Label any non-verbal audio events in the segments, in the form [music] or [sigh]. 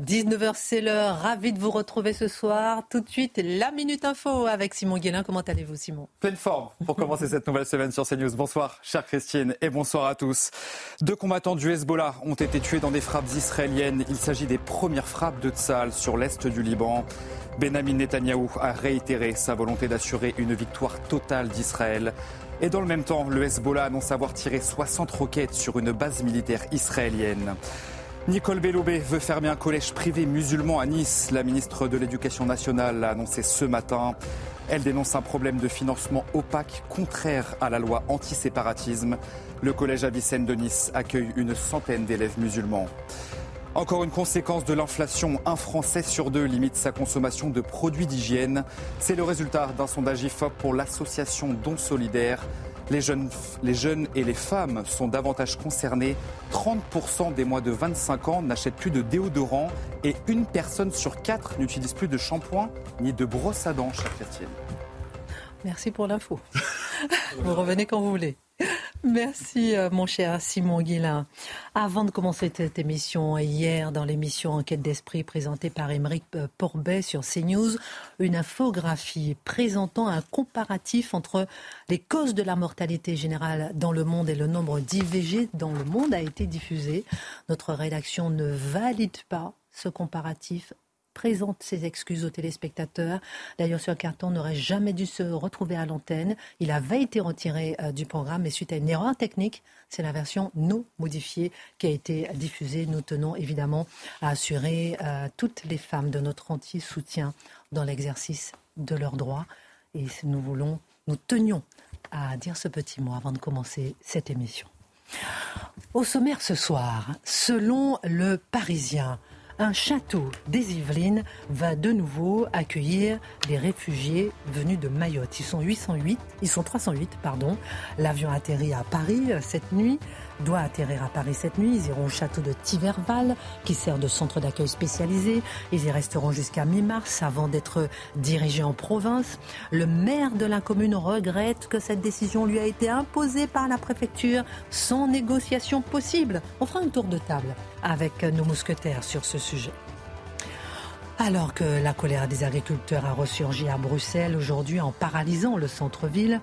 19h, c'est l'heure. Ravi de vous retrouver ce soir. Tout de suite, la Minute Info avec Simon Guélin. Comment allez-vous, Simon? Pleine forme pour commencer cette nouvelle semaine sur CNews. Bonsoir, chère Christine, et bonsoir à tous. Deux combattants du Hezbollah ont été tués dans des frappes israéliennes. Il s'agit des premières frappes de Tzal sur l'est du Liban. Benjamin Netanyahou a réitéré sa volonté d'assurer une victoire totale d'Israël. Et dans le même temps, le Hezbollah annonce avoir tiré 60 roquettes sur une base militaire israélienne. Nicole Belloubet veut fermer un collège privé musulman à Nice. La ministre de l'Éducation nationale l'a annoncé ce matin. Elle dénonce un problème de financement opaque contraire à la loi anti-séparatisme. Le collège Avicenne de Nice accueille une centaine d'élèves musulmans. Encore une conséquence de l'inflation, un Français sur deux limite sa consommation de produits d'hygiène. C'est le résultat d'un sondage IFOP pour l'association Don Solidaire. Les jeunes, et les femmes sont davantage concernés. 30% des moins de 25 ans n'achètent plus de déodorant et une personne sur quatre n'utilise plus de shampoing ni de brosse à dents, Christine. Merci pour l'info. [laughs] vous revenez quand vous voulez. Merci, euh, mon cher Simon Guillain. Avant de commencer cette émission, hier, dans l'émission Enquête d'esprit présentée par Émeric euh, Porbet sur CNews, une infographie présentant un comparatif entre les causes de la mortalité générale dans le monde et le nombre d'IVG dans le monde a été diffusée. Notre rédaction ne valide pas ce comparatif présente ses excuses aux téléspectateurs. D'ailleurs, ce carton n'aurait jamais dû se retrouver à l'antenne. Il avait été retiré euh, du programme, mais suite à une erreur technique, c'est la version non modifiée qui a été diffusée. Nous tenons évidemment à assurer euh, toutes les femmes de notre entier soutien dans l'exercice de leurs droits. Et nous tenions à dire ce petit mot avant de commencer cette émission. Au sommaire ce soir, selon le Parisien, un château des Yvelines va de nouveau accueillir les réfugiés venus de Mayotte. Ils sont 808, ils sont 308, pardon. L'avion atterrit à Paris euh, cette nuit doit atterrir à Paris cette nuit. Ils iront au château de Tiverval, qui sert de centre d'accueil spécialisé. Ils y resteront jusqu'à mi-mars avant d'être dirigés en province. Le maire de la commune regrette que cette décision lui a été imposée par la préfecture sans négociation possible. On fera un tour de table avec nos mousquetaires sur ce sujet. Alors que la colère des agriculteurs a ressurgi à Bruxelles aujourd'hui en paralysant le centre-ville,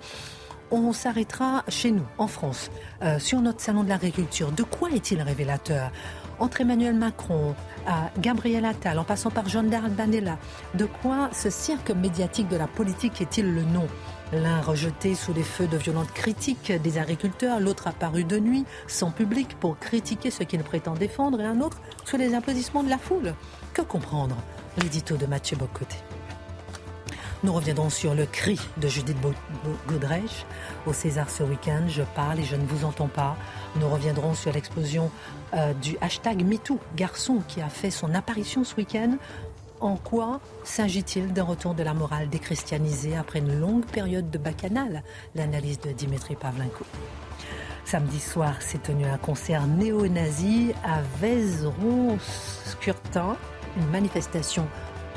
on s'arrêtera chez nous, en France, euh, sur notre salon de l'agriculture. De quoi est-il révélateur? Entre Emmanuel Macron, à Gabriel Attal, en passant par Jean Banella, de quoi ce cirque médiatique de la politique est-il le nom? L'un rejeté sous les feux de violentes critiques des agriculteurs, l'autre apparu de nuit, sans public, pour critiquer ce qu'il prétend défendre, et un autre sous les applaudissements de la foule. Que comprendre? L'édito de Mathieu Bocoté. Nous reviendrons sur le cri de Judith Godrèche au César ce week-end. Je parle et je ne vous entends pas. Nous reviendrons sur l'explosion euh, du hashtag MeToo, garçon qui a fait son apparition ce week-end. En quoi s'agit-il d'un retour de la morale déchristianisée après une longue période de bacchanal? L'analyse de Dimitri Pavlenko. Samedi soir s'est tenu un concert néo-nazi à Vézeron-Skurtin, une manifestation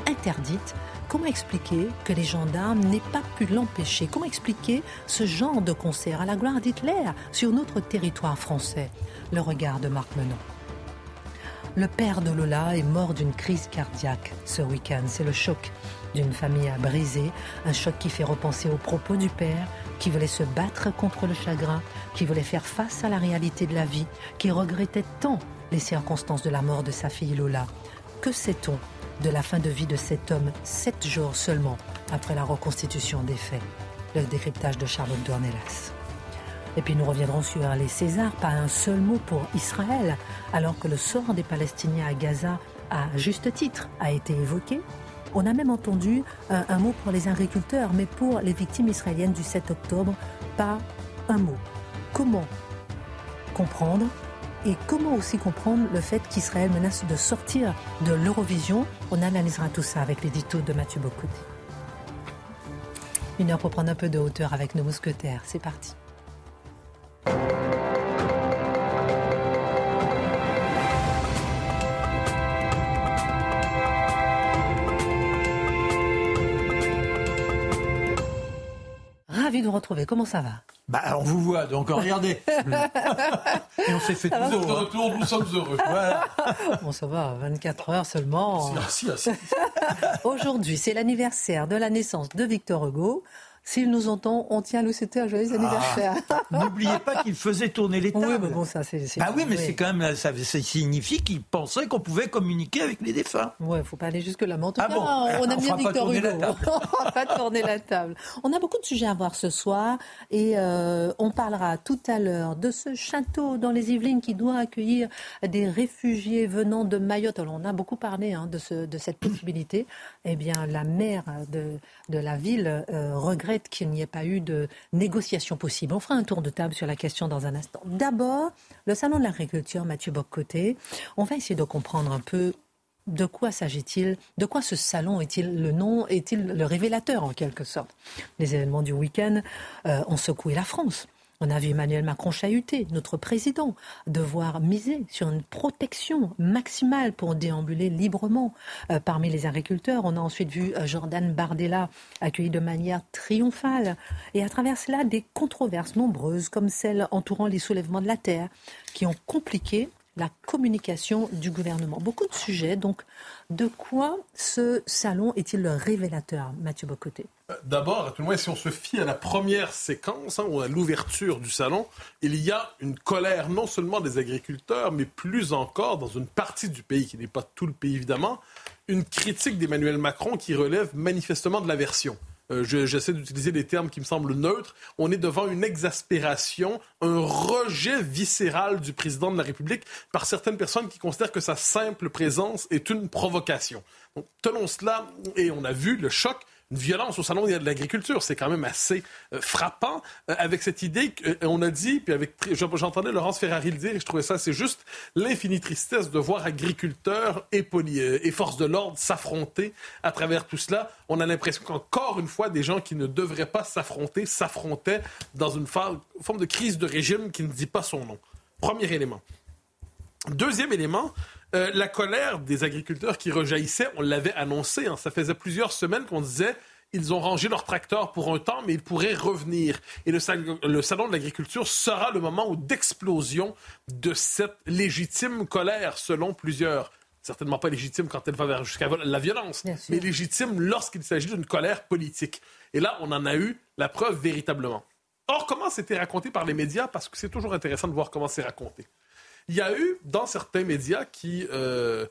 interdite Comment expliquer que les gendarmes n'aient pas pu l'empêcher? Comment expliquer ce genre de concert à la gloire d'Hitler sur notre territoire français? Le regard de Marc Menon. Le père de Lola est mort d'une crise cardiaque ce week-end. C'est le choc d'une famille brisée, un choc qui fait repenser aux propos du père, qui voulait se battre contre le chagrin, qui voulait faire face à la réalité de la vie, qui regrettait tant les circonstances de la mort de sa fille Lola. Que sait-on de la fin de vie de cet homme, sept jours seulement après la reconstitution des faits. Le décryptage de Charlotte Dornelas. Et puis nous reviendrons sur les Césars, pas un seul mot pour Israël, alors que le sort des Palestiniens à Gaza, à juste titre, a été évoqué. On a même entendu un, un mot pour les agriculteurs, mais pour les victimes israéliennes du 7 octobre, pas un mot. Comment comprendre et comment aussi comprendre le fait qu'Israël menace de sortir de l'Eurovision On analysera tout ça avec l'édito de Mathieu Bocoté. Une heure pour prendre un peu de hauteur avec nos mousquetaires. C'est parti. Ravi de vous retrouver. Comment ça va? Bah, on vous voit, donc [laughs] regardez. Et on s'est fait tous de retour, nous sommes heureux. Voilà. [laughs] Bon, ça va, 24 heures seulement. Merci, merci. [laughs] Aujourd'hui, c'est l'anniversaire de la naissance de Victor Hugo. S'il nous entend, on tient à lui souhaiter un joyeux anniversaire. Ah, [laughs] N'oubliez pas qu'il faisait tourner les tables. Oui, mais bon, ça, c'est. Bah oui, mais c'est quand même, ça, ça signifie qu'il pensait qu'on pouvait communiquer avec les défunts. Ouais, faut pas aller jusque là. Mais en tout Ah cas, bon on aime On bien fera pas Victor Hugo. [laughs] on va pas tourner la table. On a beaucoup de sujets à voir ce soir et euh, on parlera tout à l'heure de ce château dans les Yvelines qui doit accueillir des réfugiés venant de Mayotte. Alors, on a beaucoup parlé hein, de, ce, de cette possibilité. Eh bien, la maire de, de la ville euh, regrette qu'il n'y ait pas eu de négociation possible. On fera un tour de table sur la question dans un instant. D'abord, le salon de l'agriculture, Mathieu Boccoté. On va essayer de comprendre un peu de quoi s'agit-il De quoi ce salon est-il le nom Est-il le révélateur en quelque sorte Les événements du week-end euh, ont secoué la France. On a vu Emmanuel Macron chahuter, notre président, devoir miser sur une protection maximale pour déambuler librement euh, parmi les agriculteurs. On a ensuite vu euh, Jordan Bardella accueilli de manière triomphale. Et à travers cela, des controverses nombreuses, comme celles entourant les soulèvements de la terre, qui ont compliqué la communication du gouvernement. Beaucoup de sujets. Donc, de quoi ce salon est-il le révélateur, Mathieu Bocoté? D'abord, à tout le moins, si on se fie à la première séquence, hein, ou à l'ouverture du salon, il y a une colère non seulement des agriculteurs, mais plus encore dans une partie du pays, qui n'est pas tout le pays évidemment, une critique d'Emmanuel Macron qui relève manifestement de l'aversion. Euh, je- J'essaie d'utiliser des termes qui me semblent neutres. On est devant une exaspération, un rejet viscéral du président de la République par certaines personnes qui considèrent que sa simple présence est une provocation. Tenons cela, et on a vu le choc une violence au salon de l'agriculture. C'est quand même assez euh, frappant euh, avec cette idée qu'on a dit, puis avec j'entendais Laurence Ferrari le dire, et je trouvais ça c'est juste l'infinie tristesse de voir agriculteurs et, euh, et forces de l'ordre s'affronter à travers tout cela. On a l'impression qu'encore une fois, des gens qui ne devraient pas s'affronter s'affrontaient dans une forme de crise de régime qui ne dit pas son nom. Premier élément. Deuxième élément, euh, la colère des agriculteurs qui rejaillissait, on l'avait annoncé, hein, ça faisait plusieurs semaines qu'on disait ils ont rangé leurs tracteurs pour un temps, mais ils pourraient revenir. Et le, sal- le salon de l'agriculture sera le moment d'explosion de cette légitime colère, selon plusieurs. Certainement pas légitime quand elle va vers jusqu'à la violence, mais légitime lorsqu'il s'agit d'une colère politique. Et là, on en a eu la preuve véritablement. Or, comment c'était raconté par les médias? Parce que c'est toujours intéressant de voir comment c'est raconté. Il y a eu, dans certains médias qui euh,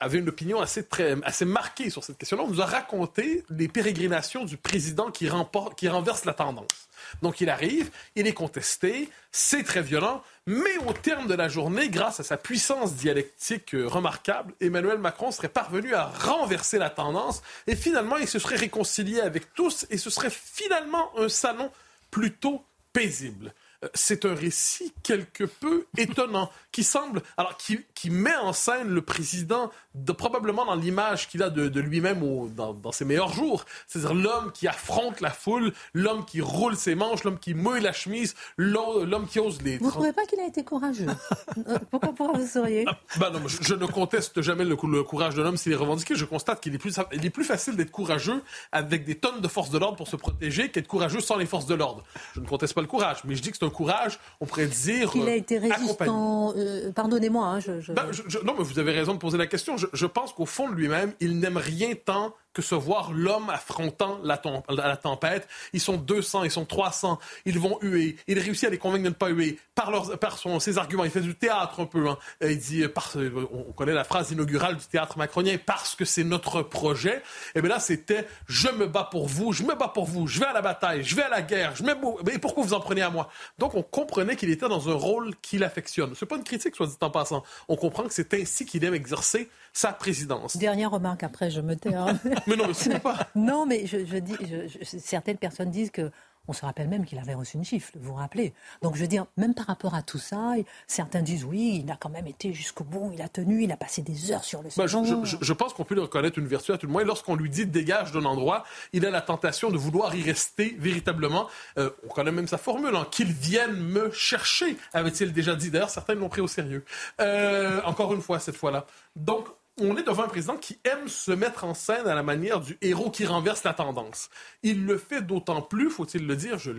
avaient une opinion assez, marquée sur cette question-là, on nous a raconté les pérégrinations du président qui, qui renverse la tendance. Donc il arrive, il est contesté, c'est très violent, mais au terme de la journée, grâce à sa puissance dialectique euh, remarquable, Emmanuel Macron serait parvenu à renverser la tendance et finalement il se serait réconcilié avec tous et ce serait finalement un salon plutôt paisible. C'est un récit quelque peu étonnant qui semble, alors qui, qui met en scène le président de, probablement dans l'image qu'il a de, de lui-même dans, dans ses meilleurs jours, c'est-à-dire l'homme qui affronte la foule, l'homme qui roule ses manches, l'homme qui mouille la chemise, l'homme qui ose les. Vous ne trouvez pas qu'il a été courageux? [laughs] Euh, Pourquoi, pourquoi vous seriez Ben non, mais je, je ne conteste jamais le, cou- le courage de l'homme s'il est revendiqué. Je constate qu'il est plus, il est plus facile d'être courageux avec des tonnes de forces de l'ordre pour se protéger qu'être courageux sans les forces de l'ordre. Je ne conteste pas le courage, mais je dis que c'est un courage, on pourrait dire. Qu'il a euh, été accompagné. résistant. euh, Pardonnez-moi, hein, je, je- Ben, je- non, mais vous avez raison de poser la question. Je, je pense qu'au fond de lui-même, il n'aime rien tant que se voir l'homme affrontant la, tempête. Ils sont 200, ils sont 300, ils vont huer. Il réussit à les convaincre de ne pas huer par, leurs, par ses arguments. Il fait du théâtre un peu. Hein. Il dit, par, on connaît la phrase inaugurale du théâtre macronien, parce que c'est notre projet. Et eh bien là, c'était, je me bats pour vous, je me bats pour vous, je vais à la bataille, je vais à la guerre, je me... Et pourquoi vous en prenez à moi? Donc, on comprenait qu'il était dans un rôle qu'il affectionne. C'est pas une critique, soit dit en passant. On comprend que c'est ainsi qu'il aime exercer sa présidence. Dernière remarque, après je me tais. Hein. [laughs] mais non, mais pas. [laughs] Non, mais je, dis, certaines personnes disent que on se rappelle même qu'il avait reçu une gifle, vous vous rappelez Donc je veux dire, même par rapport à tout ça, certains disent oui, il a quand même été jusqu'au bout, il a tenu, il a passé des heures sur le ben, je, pense qu'on peut lui reconnaître une vertu à tout le moins. Lorsqu'on lui dit dégage d'un endroit, il a la tentation de vouloir y rester véritablement. Euh, on connaît même sa formule, hein, qu'il vienne me chercher, avait-il déjà dit. D'ailleurs, certains l'ont pris au sérieux. Euh, encore une fois, cette fois-là. Donc, on est devant un président qui aime se mettre en scène à la manière du héros qui renverse la tendance. Il le fait d'autant plus, faut-il le dire, je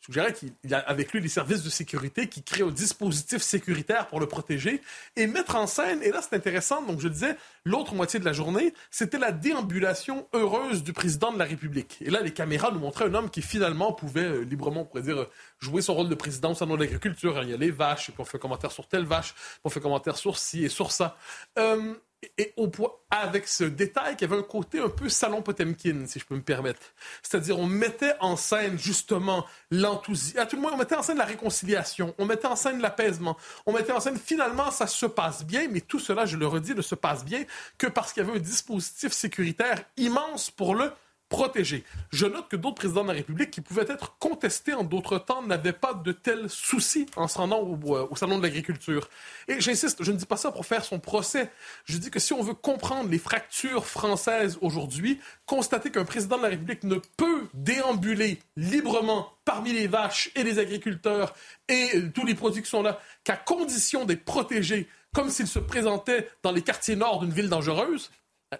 suggérais qu'il a avec lui les services de sécurité qui créent un dispositif sécuritaire pour le protéger et mettre en scène, et là c'est intéressant, donc je disais, l'autre moitié de la journée, c'était la déambulation heureuse du président de la République. Et là, les caméras nous montraient un homme qui finalement pouvait euh, librement, on pourrait dire, euh, jouer son rôle de président au salon de l'agriculture. Il y a les vaches, et puis on fait commentaire sur telle vache, on fait commentaire sur ci et sur ça. Euh, et au avec ce détail qui avait un côté un peu salon Potemkin, si je peux me permettre. C'est-à-dire, on mettait en scène justement l'enthousiasme. À tout le moins, on mettait en scène la réconciliation, on mettait en scène l'apaisement, on mettait en scène finalement ça se passe bien, mais tout cela, je le redis, ne se passe bien que parce qu'il y avait un dispositif sécuritaire immense pour le protégé. Je note que d'autres présidents de la République qui pouvaient être contestés en d'autres temps n'avaient pas de tels soucis en se rendant au, euh, Salon de l'agriculture. Et j'insiste, je ne dis pas ça pour faire son procès. Je dis que si on veut comprendre les fractures françaises aujourd'hui, constater qu'un président de la République ne peut déambuler librement parmi les vaches et les agriculteurs et euh, tous les produits qui sont là, qu'à condition d'être protégé, comme s'il se présentait dans les quartiers nord d'une ville dangereuse,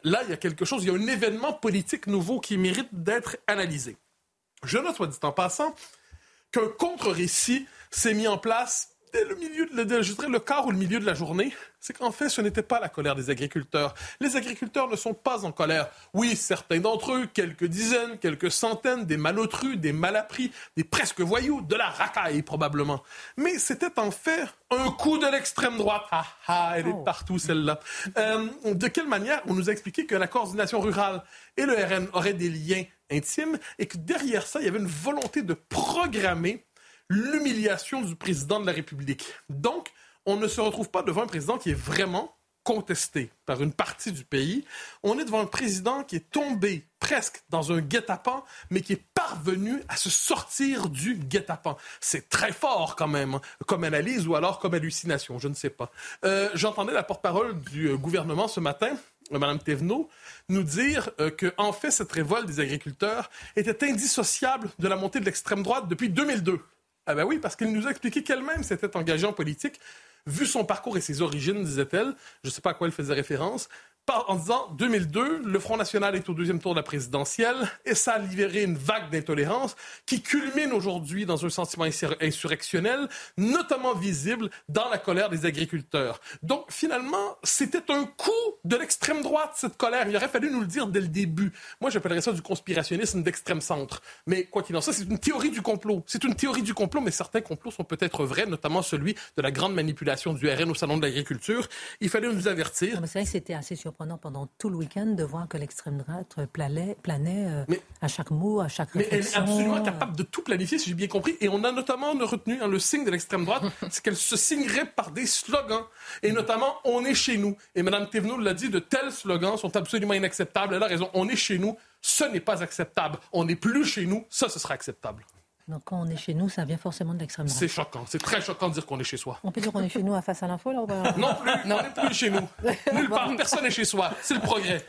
là, il y a quelque chose, il y a un événement politique nouveau qui mérite d'être analysé. Je note, soit dit en passant, qu'un contre-récit s'est mis en place le milieu, de, je dirais le quart ou le milieu de la journée, c'est qu'en fait, ce n'était pas la colère des agriculteurs. Les agriculteurs ne sont pas en colère. Oui, certains d'entre eux, quelques dizaines, quelques centaines, des malotrus, des malappris, des presque voyous, de la racaille probablement. Mais c'était en fait un coup de l'extrême droite. Ah ah, elle est oh. partout celle-là. Euh, de quelle manière on nous a expliqué que la coordination rurale et le RN auraient des liens intimes et que derrière ça, il y avait une volonté de programmer l'humiliation du président de la République. Donc, on ne se retrouve pas devant un président qui est vraiment contesté par une partie du pays. On est devant un président qui est tombé presque dans un guet-apens, mais qui est parvenu à se sortir du guet-apens. C'est très fort quand même, hein, comme analyse ou alors comme hallucination, je ne sais pas. Euh, j'entendais la porte-parole du euh, gouvernement ce matin, euh, Mme Thévenot, nous dire que, en fait, cette révolte des agriculteurs était indissociable de la montée de l'extrême droite depuis 2002. Ah ben oui, parce qu'elle nous a expliqué qu'elle-même s'était engagée en politique, vu son parcours et ses origines, disait-elle. Je ne sais pas à quoi elle faisait référence en disant 2002, le Front National est au deuxième tour de la présidentielle et ça a libéré une vague d'intolérance qui culmine aujourd'hui dans un sentiment insurrectionnel, notamment visible dans la colère des agriculteurs. Donc finalement, c'était un coup de l'extrême droite, cette colère. Il aurait fallu nous le dire dès le début. Moi, j'appellerais ça du conspirationnisme d'extrême centre. Mais quoi qu'il en soit, c'est une théorie du complot. C'est une théorie du complot, mais certains complots sont peut-être vrais, notamment celui de la grande manipulation du RN au Salon de l'agriculture. Il fallait nous avertir. C'est c'était assez surprenant pendant tout le week-end de voir que l'extrême droite planait, planait euh, à chaque mot, à chaque. Mais elle est absolument capable de tout planifier, si j'ai bien compris. Et on a notamment retenu hein, le signe de l'extrême droite, [laughs] c'est qu'elle se signerait par des slogans. Et notamment, on est chez nous. Et Mme Thévenot l'a dit, de tels slogans sont absolument inacceptables. Elle a raison, on est chez nous, ce n'est pas acceptable. On n'est plus chez nous, ça, ce sera acceptable. Donc quand on est chez nous, ça vient forcément de l'extrême droite. C'est choquant, c'est très choquant de dire qu'on est chez soi. On peut dire qu'on est chez nous à face à l'info là Non plus, non. on n'est plus chez nous. Nulle part, personne n'est chez soi. C'est le progrès.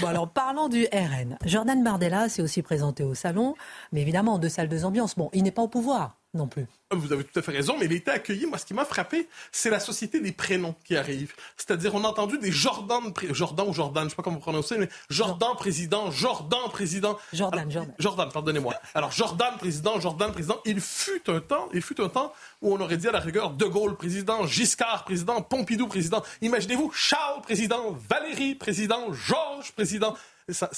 bon alors parlons du RN. Jordan Bardella s'est aussi présenté au salon, mais évidemment en deux salles, deux ambiances. Bon, il n'est pas au pouvoir non plus. Vous avez tout à fait raison, mais il a été accueilli. Moi, ce qui m'a frappé, c'est la société des prénoms qui arrive. C'est-à-dire, on a entendu des Jordan, Jordan ou Jordan, je sais pas comment vous prononcez, mais Jordan président, Jordan président. Jordan, Jordan. Jordan, pardonnez-moi. Alors, Jordan président, Jordan président. Il fut un temps, il fut un temps où on aurait dit à la rigueur De Gaulle président, Giscard président, Pompidou président. Imaginez-vous Charles président, Valérie président, Georges président. Ça,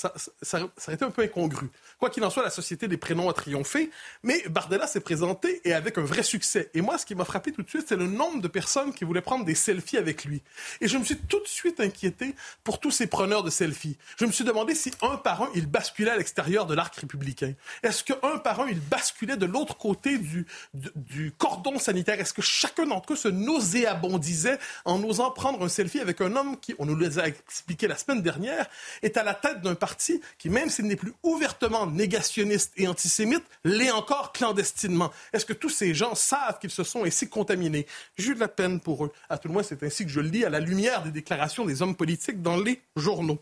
aurait été un peu incongru. Quoi qu'il en soit, la Société des prénoms a triomphé, mais Bardella s'est présenté et avec un vrai succès. Et moi, ce qui m'a frappé tout de suite, c'est le nombre de personnes qui voulaient prendre des selfies avec lui. Et je me suis tout de suite inquiété pour tous ces preneurs de selfies. Je me suis demandé si un par un, ils basculaient à l'extérieur de l'arc républicain. Est-ce que un par un, ils basculaient de l'autre côté du, du, cordon sanitaire? Est-ce que chacun d'entre eux se nauséabondisait en osant prendre un selfie avec un homme qui, on nous l'a expliqué la semaine dernière, est à la tête d'un parti qui, même s'il n'est plus ouvertement négationniste et antisémite, l'est encore clandestinement. Est-ce que tous ces gens savent qu'ils se sont ainsi contaminés? J'ai eu de la peine pour eux. À tout le moins, c'est ainsi que je le lis à la lumière des déclarations des hommes politiques dans les journaux.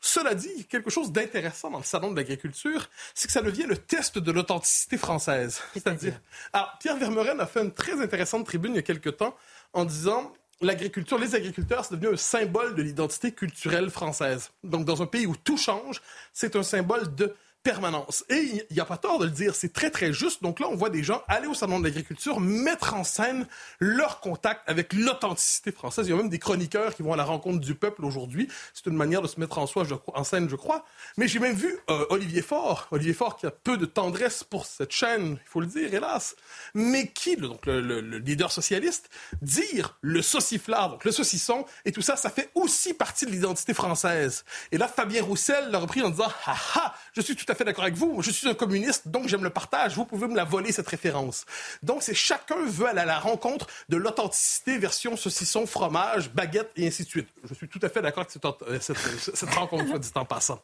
Cela dit, quelque chose d'intéressant dans le salon de l'agriculture, c'est que ça devient le test de l'authenticité française. C'est-à-dire, alors Pierre Vermeuren a fait une très intéressante tribune il y a quelque temps en disant l'agriculture, les agriculteurs, c'est devenu un symbole de l'identité culturelle française. Donc, dans un pays où tout change, c'est un symbole de permanence. Et il n'y a pas tort de le dire, c'est très très juste. Donc là, on voit des gens aller au salon de l'agriculture, mettre en scène leur contact avec l'authenticité française. Il y a même des chroniqueurs qui vont à la rencontre du peuple aujourd'hui. C'est une manière de se mettre en, soi, en scène, je crois. Mais j'ai même vu euh, Olivier Faure, Olivier Faure qui a peu de tendresse pour cette chaîne, il faut le dire, hélas, mais qui, donc le, le leader socialiste, dire le sauciflard, donc le saucisson, et tout ça, ça fait aussi partie de l'identité française. Et là, Fabien Roussel l'a repris en disant, ah ah, je suis tout à fait d'accord avec vous. Je suis un communiste, donc j'aime le partage. Vous pouvez me la voler, cette référence. Donc, c'est chacun veut aller à la rencontre de l'authenticité version saucisson, fromage, baguette et ainsi de suite. Je suis tout à fait d'accord avec cette, euh, cette, cette rencontre, soit dit en passant.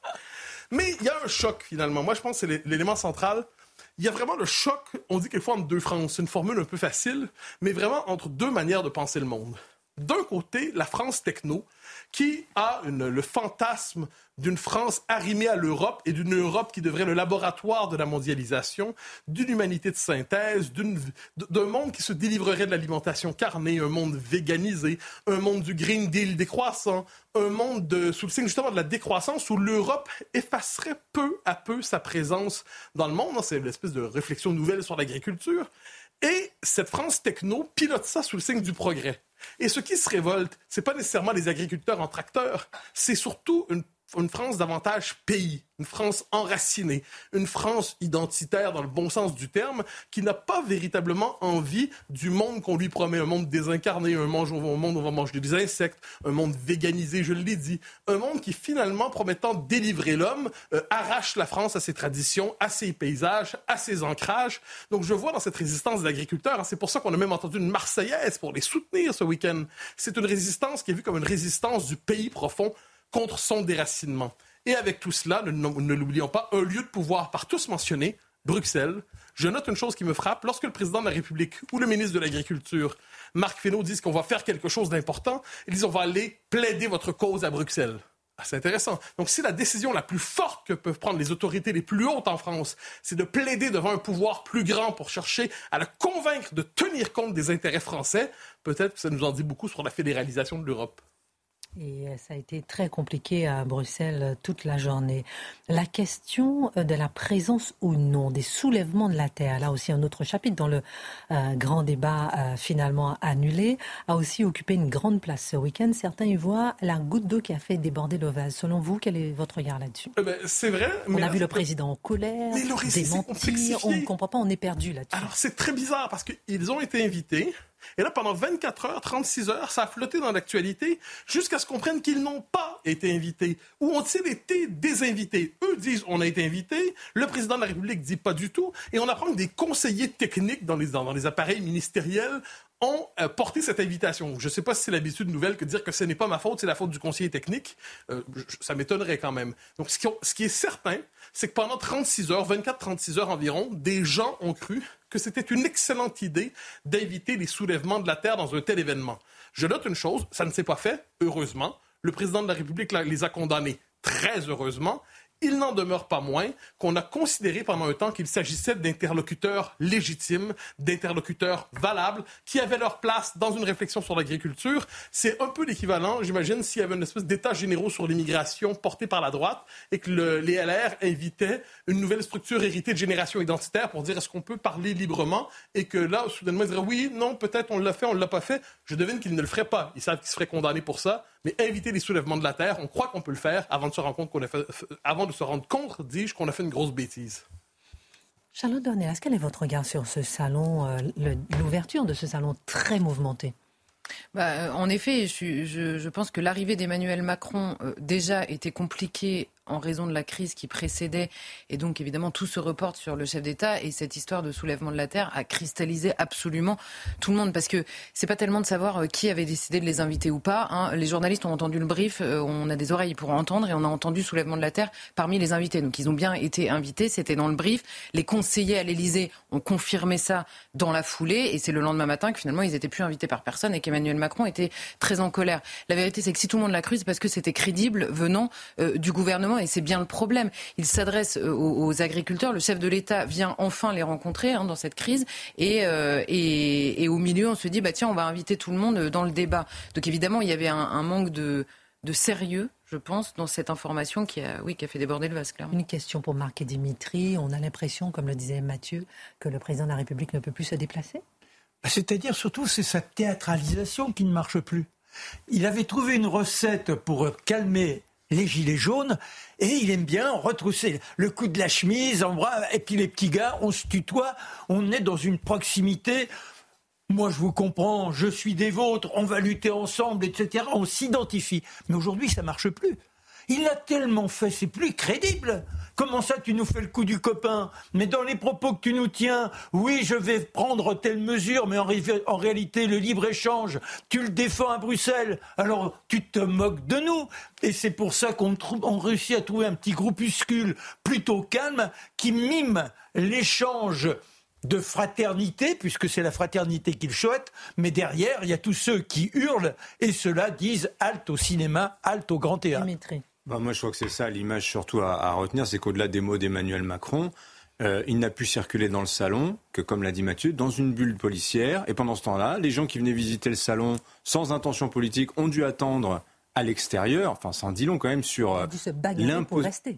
Mais il y a un choc, finalement. Moi, je pense que c'est l'élément central. Il y a vraiment le choc, on dit quelquefois entre deux France. C'est une formule un peu facile, mais vraiment entre deux manières de penser le monde. D'un côté, la France techno, qui a le fantasme d'une France arrimée à l'Europe et d'une Europe qui devrait être le laboratoire de la mondialisation, d'une humanité de synthèse, d'un monde qui se délivrerait de l'alimentation carnée, un monde véganisé, un monde du Green Deal décroissant, un monde de, sous le signe justement de la décroissance où l'Europe effacerait peu à peu sa présence dans le monde. C'est l'espèce de réflexion nouvelle sur l'agriculture. Et cette France techno pilote ça sous le signe du progrès. Et ce qui se révolte, ce n'est pas nécessairement les agriculteurs en tracteur, c'est surtout une une France davantage pays, une France enracinée, une France identitaire dans le bon sens du terme, qui n'a pas véritablement envie du monde qu'on lui promet, un monde désincarné, un, monde où on va manger des insectes, un monde véganisé, je l'ai dit, un monde qui finalement, promettant délivrer l'homme, euh, arrache la France à ses traditions, à ses paysages, à ses ancrages. Donc je vois dans cette résistance des agriculteurs, hein, c'est pour ça qu'on a même entendu une Marseillaise pour les soutenir ce week-end. C'est une résistance qui est vue comme une résistance du pays profond contre son déracinement. Et avec tout cela, ne, l'oublions pas, un lieu de pouvoir par tous mentionné, Bruxelles. Je note une chose qui me frappe. Lorsque le président de la République ou le ministre de l'Agriculture, Marc Fesneau, disent qu'on va faire quelque chose d'important, ils disent on va aller plaider votre cause à Bruxelles. Ah, c'est intéressant. Donc, si la décision la plus forte que peuvent prendre les autorités les plus hautes en France, c'est de plaider devant un pouvoir plus grand pour chercher à la convaincre de tenir compte des intérêts français, peut-être que ça nous en dit beaucoup sur la fédéralisation de l'Europe. Et euh, ça a été très compliqué à Bruxelles euh, toute la journée. La question euh, de la présence ou non des soulèvements de la Terre, là aussi un autre chapitre dans le grand débat finalement annulé, a aussi occupé une grande place ce week-end. Certains y voient la goutte d'eau qui a fait déborder le vase. Selon vous, quel est votre regard là-dessus? Ben, C'est vrai. On a vu le président en colère, démenti, on ne comprend pas, on est perdu là-dessus. Alors c'est très bizarre parce qu'ils ont été invités. Et là, pendant 24 heures, 36 heures, ça a flotté dans l'actualité jusqu'à ce qu'on comprenne qu'ils n'ont pas été invités. Ou ont-ils été désinvités? Eux disent on a été invités. Le président de la République dit pas du tout. Et on apprend que des conseillers techniques dans les, dans les appareils ministériels ont euh, porté cette invitation. Je ne sais pas si c'est l'habitude nouvelle que de dire que ce n'est pas ma faute, c'est la faute du conseiller technique. Euh, ça m'étonnerait quand même. Donc, ce qui, ce qui est certain, c'est que pendant 36 heures, 24-36 heures environ, des gens ont cru que c'était une excellente idée d'inviter les soulèvements de la Terre dans un tel événement. Je note une chose, ça ne s'est pas fait, heureusement. Le président de la République les a condamnés très heureusement, il n'en demeure pas moins qu'on a considéré pendant un temps qu'il s'agissait d'interlocuteurs légitimes, d'interlocuteurs valables, qui avaient leur place dans une réflexion sur l'agriculture. C'est un peu l'équivalent, j'imagine, s'il y avait une espèce d'état généraux sur l'immigration porté par la droite et que les LR invitaient une nouvelle structure héritée de génération identitaire pour dire est-ce qu'on peut parler librement et que là, soudainement, ils diraient oui, non, peut-être on l'a fait, on ne l'a pas fait. Je devine qu'ils ne le feraient pas. Ils savent qu'ils seraient condamnés pour ça mais éviter les soulèvements de la terre, on croit qu'on peut le faire avant de se rendre compte qu'on a fait, avant de se rendre compte, dis-je, qu'on a fait une grosse bêtise. Charlotte Dornelas, quel est votre regard sur ce salon, euh, l'ouverture de ce salon très mouvementé? Bah, euh, en effet, je, je, je pense que l'arrivée d'Emmanuel Macron euh, déjà était compliquée en raison de la crise qui précédait. Et donc, évidemment, tout se reporte sur le chef d'État. Et cette histoire de soulèvement de la Terre a cristallisé absolument tout le monde. Parce que c'est pas tellement de savoir euh, qui avait décidé de les inviter ou pas. Hein. Les journalistes ont entendu le brief, euh, on a des oreilles pour entendre, et on a entendu soulèvement de la Terre parmi les invités. Donc, ils ont bien été invités, c'était dans le brief. Les conseillers à l'Élysée ont confirmé ça dans la foulée. Et c'est le lendemain matin que finalement, ils étaient plus invités par personne et qu'Emmanuel Macron était très en colère. La vérité, c'est que si tout le monde l'a cru, c'est parce que c'était crédible venant euh, du gouvernement et c'est bien le problème. Il s'adresse euh, aux, agriculteurs. Le chef de l'État vient enfin les rencontrer hein, dans cette crise. Euh, et, et, au milieu, on se dit, bah, tiens, on va inviter tout le monde dans le débat. Donc évidemment, il y avait un, manque de, de sérieux je pense, dans cette information qui a, oui, qui a fait déborder le vase, clairement. Une question pour Marc et Dimitri. On a l'impression, comme le disait Mathieu, que le président de la République ne peut plus se déplacer bah, C'est-à-dire, surtout, c'est sa théâtralisation qui ne marche plus. Il avait trouvé une recette pour calmer les gilets jaunes, et il aime bien retrousser le coup de la chemise en bras, et puis les petits gars, on se tutoie, on est dans une proximité. Moi, je vous comprends, je suis des vôtres, on va lutter ensemble, etc. On s'identifie. Mais aujourd'hui, ça marche plus. Il a tellement fait, c'est plus crédible. Comment ça, tu nous fais le coup du copain Mais dans les propos que tu nous tiens, oui, je vais prendre telle mesure, mais en, réalité, le libre-échange, tu le défends à Bruxelles, alors tu te moques de nous. Et c'est pour ça qu'on réussit à trouver un petit groupuscule plutôt calme qui mime l'échange de fraternité, puisque c'est la fraternité qu'il souhaite, mais derrière, il y a tous ceux qui hurlent, et ceux-là disent halte au cinéma, halte au grand théâtre. Bah, moi, je crois que c'est ça l'image surtout à, retenir, c'est qu'au-delà des mots d'Emmanuel Macron, euh, il n'a pu circuler dans le salon que, comme l'a dit Mathieu, dans une bulle policière. Et pendant ce temps-là, les gens qui venaient visiter le salon sans intention politique ont dû attendre à l'extérieur. Enfin, sans dit long quand même sur euh,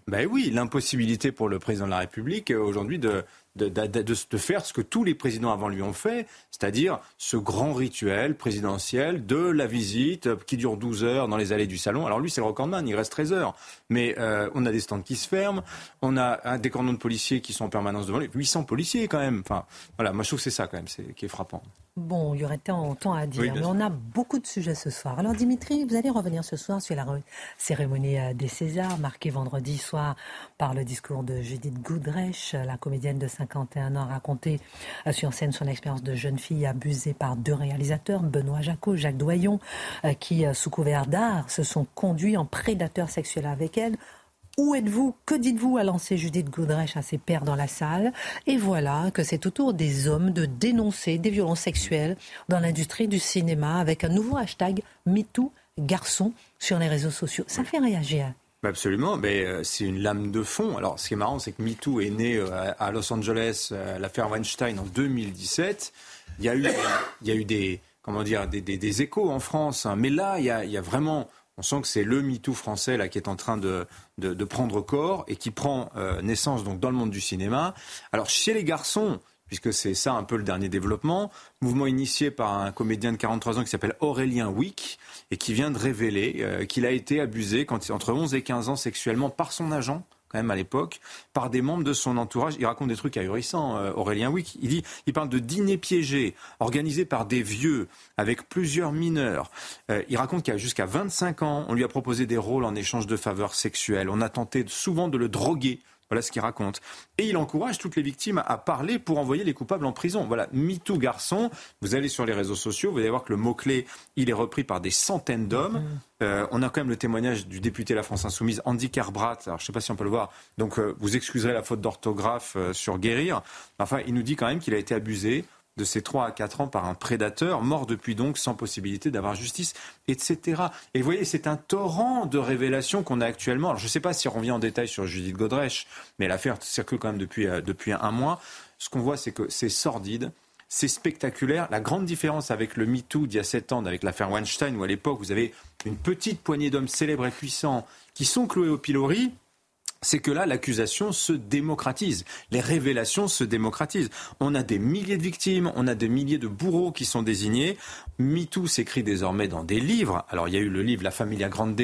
ben oui, l'impossibilité pour le président de la République euh, aujourd'hui de, de, faire ce que tous les présidents avant lui ont fait, c'est-à-dire ce grand rituel présidentiel de la visite qui dure 12 heures dans les allées du salon. Alors lui, c'est le recordman, il reste 13 heures. Mais euh, on a des stands qui se ferment, on a des cordons de policiers qui sont en permanence devant lui, 800 policiers quand même. Enfin, voilà, moi je trouve que c'est ça quand même c'est, qui est frappant. Bon, il y aurait tant, à dire, mais on a beaucoup de sujets ce soir. Alors Dimitri, vous allez revenir ce soir sur la cérémonie euh, des Césars, marquée vendredi soir par le discours de Judith Goudrech, la comédienne de 51 ans, raconté euh, sur scène son expérience de jeune fille abusée par deux réalisateurs, Benoît Jacot, Jacques Doyon, euh, qui, sous couvert d'art, se sont conduits en prédateurs sexuels avec elle où êtes-vous? Que dites-vous? a lancé Judith Godrèche à ses pairs dans la salle. Et voilà que c'est au tour des hommes de dénoncer des violences sexuelles dans l'industrie du cinéma avec un nouveau hashtag MeToo garçon sur les réseaux sociaux. Ça fait réagir. Absolument, mais euh, c'est une lame de fond. Alors, ce qui est marrant, c'est que MeToo est né euh, à Los Angeles, euh, l'affaire Weinstein en 2017. Il y a eu, il y a eu des, comment dire, des, échos en France, hein. mais là, il y a vraiment on sent que c'est le MeToo français là qui est en train de, de, prendre corps et qui prend euh, naissance donc dans le monde du cinéma. Alors chez les garçons, puisque c'est ça un peu le dernier développement, mouvement initié par un comédien de 43 ans qui s'appelle Aurélien Wick et qui vient de révéler euh, qu'il a été abusé quand, entre 11 et 15 ans sexuellement par son agent quand même à l'époque, par des membres de son entourage. Il raconte des trucs ahurissants, euh, Aurélien Wick. Il dit, il parle de dîners piégés organisés par des vieux avec plusieurs mineurs. Euh, il raconte qu'à jusqu'à 25 ans, on lui a proposé des rôles en échange de faveurs sexuelles. On a tenté souvent de le droguer voilà ce qu'il raconte. Et il encourage toutes les victimes à parler pour envoyer les coupables en prison. Voilà, MeToo garçon. Vous allez sur les réseaux sociaux, vous allez voir que le mot-clé, il est repris par des centaines d'hommes. Mm. Euh, on a quand même le témoignage du député de la France Insoumise, Andy Carbrat. Alors, je ne sais pas si on peut le voir. Donc, euh, vous excuserez la faute d'orthographe euh, sur guérir. Enfin, il nous dit quand même qu'il a été abusé de ses 3 à 4 ans par un prédateur, mort depuis donc sans possibilité d'avoir justice, etc. Et vous voyez, c'est un torrent de révélations qu'on a actuellement. Alors je ne sais pas si on revient en détail sur Judith Godrèche, mais l'affaire circule quand même depuis, euh, depuis un mois. Ce qu'on voit, c'est que c'est sordide, c'est spectaculaire. La grande différence avec le MeToo d'il y a 7 ans, avec l'affaire Weinstein, où à l'époque, vous avez une petite poignée d'hommes célèbres et puissants qui sont cloués au pilori, c'est que là, l'accusation se démocratise, les révélations se démocratisent. On a des milliers de victimes, on a des milliers de bourreaux qui sont désignés. MeToo s'écrit désormais dans des livres. Alors il y a eu le livre La Familia Grande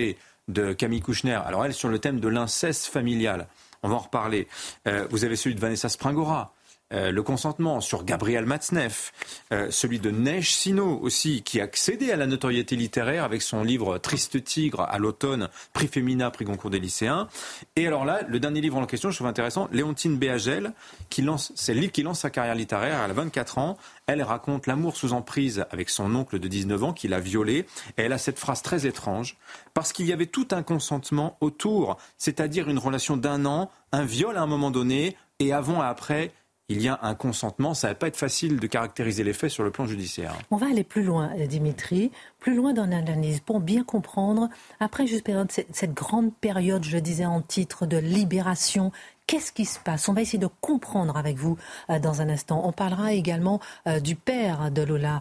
de Camille Kouchner. Alors elle, sur le thème de l'inceste familial. On va en reparler. Euh, vous avez celui de Vanessa Springora. Euh, le consentement sur Gabriel Matzneff, euh, celui de Neige Sino aussi, qui a accédé à la notoriété littéraire avec son livre Triste Tigre à l'automne, prix Femina, prix Goncourt des lycéens. Et alors là, le dernier livre en question, je trouve intéressant, Léontine Béagel, qui lance, c'est le livre qui lance sa carrière littéraire, elle a 24 ans, elle raconte l'amour sous emprise avec son oncle de 19 ans qui l'a violée, et elle a cette phrase très étrange, parce qu'il y avait tout un consentement autour, c'est-à-dire une relation d'un an, un viol à un moment donné, et avant et après, il y a un consentement. Ça va pas être facile de caractériser les faits sur le plan judiciaire. On va aller plus loin, euh, Dimitri, plus loin dans l'analyse pour bien comprendre, après juste cette grande période, je disais en titre, de libération Qu'est-ce qui se passe? On va essayer de comprendre avec vous euh, dans un instant. On parlera également euh, du père de Lola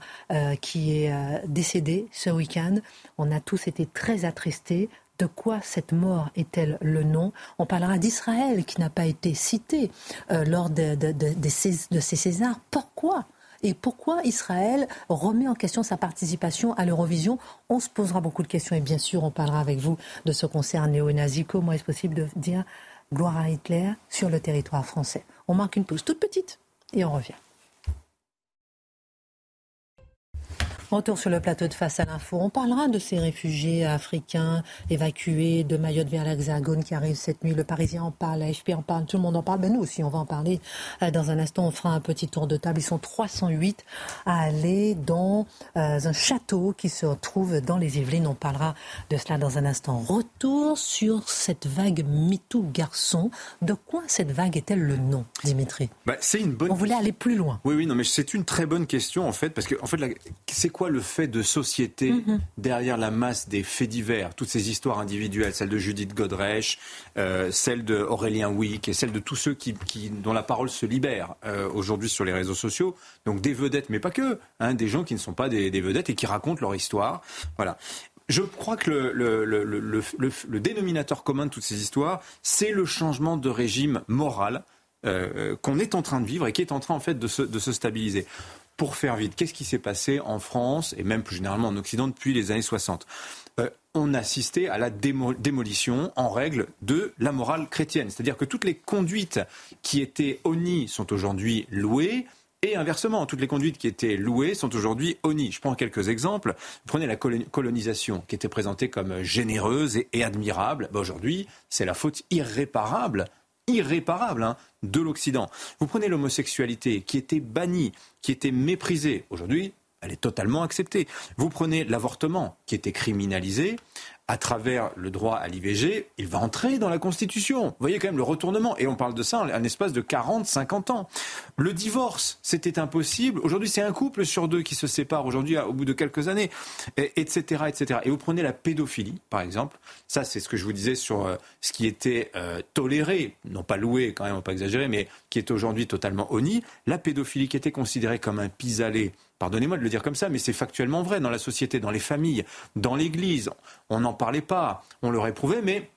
qui est décédé ce week-end. On a tous été très attristés de quoi cette mort est-elle le nom? On parlera d'Israël qui n'a pas été cité euh, lors de, ces, Césars. Pourquoi? Et pourquoi Israël remet en question sa participation à l'Eurovision? On se posera beaucoup de questions et bien sûr on parlera avec vous de ce concert néo-nazi. Comment est-ce possible de dire gloire à Hitler sur le territoire français? On marque une pause toute petite et on revient. Retour sur le plateau de Face à l'info. On parlera de ces réfugiés africains évacués de Mayotte vers l'Hexagone qui arrivent cette nuit. Le Parisien en parle, l'AFP en parle, tout le monde en parle. Mais nous aussi, on va en parler euh, dans un instant. On fera un petit tour de table. Ils sont 308 à aller dans euh, un château qui se trouve dans les Yvelines. On parlera de cela dans un instant. Retour sur cette vague MeToo garçon. De quoi cette vague est-elle le nom, Dimitri? Bah, C'est une bonne. On voulait aller plus loin. Oui, oui, non, mais c'est une très bonne question en fait, parce que en fait, c'est quoi le fait de société mhm. derrière la masse des faits divers, toutes ces histoires individuelles, celle de Judith Godrèche, euh, celle de Aurélien Wick et celle de tous ceux qui, dont la parole se libère euh, aujourd'hui sur les réseaux sociaux. Donc des vedettes, mais pas que, hein, des gens qui ne sont pas des, vedettes et qui racontent leur histoire. Voilà. Je crois que le, le, dénominateur commun de toutes ces histoires, c'est le changement de régime moral euh, qu'on est en train de vivre et qui est en train en fait de se, de se stabiliser. Pour faire vite, qu'est-ce qui s'est passé en France et même plus généralement en Occident depuis les années 60 euh, on assistait à la démolition en règle de la morale chrétienne. C'est-à-dire que toutes les conduites qui étaient honnies sont aujourd'hui louées. Et inversement, toutes les conduites qui étaient louées sont aujourd'hui honnies. Je prends quelques exemples. Prenez la colonisation, qui était présentée comme généreuse et, admirable. Ben, aujourd'hui, c'est la faute irréparable irréparable hein, de l'Occident. Vous prenez l'homosexualité qui était bannie, qui était méprisée. Aujourd'hui, elle est totalement acceptée. Vous prenez l'avortement qui était criminalisé à travers le droit à l'IVG, il va entrer dans la Constitution. Vous voyez quand même le retournement. Et on parle de ça en un espace de 40, 50 ans. Le divorce, c'était impossible. Aujourd'hui, c'est un couple sur deux qui se sépare aujourd'hui au bout de quelques années, etc., etc. Et vous prenez la pédophilie, par exemple. Ça, c'est ce que je vous disais sur euh, ce qui était euh, toléré, non pas loué quand même, on pas exagérer, mais qui est aujourd'hui totalement honni. La pédophilie qui était considérée comme un pis-aller Pardonnez-moi de le dire comme ça, mais c'est factuellement vrai dans la société, dans les familles, dans l'Église. On n'en parlait pas, on le réprouvait, mais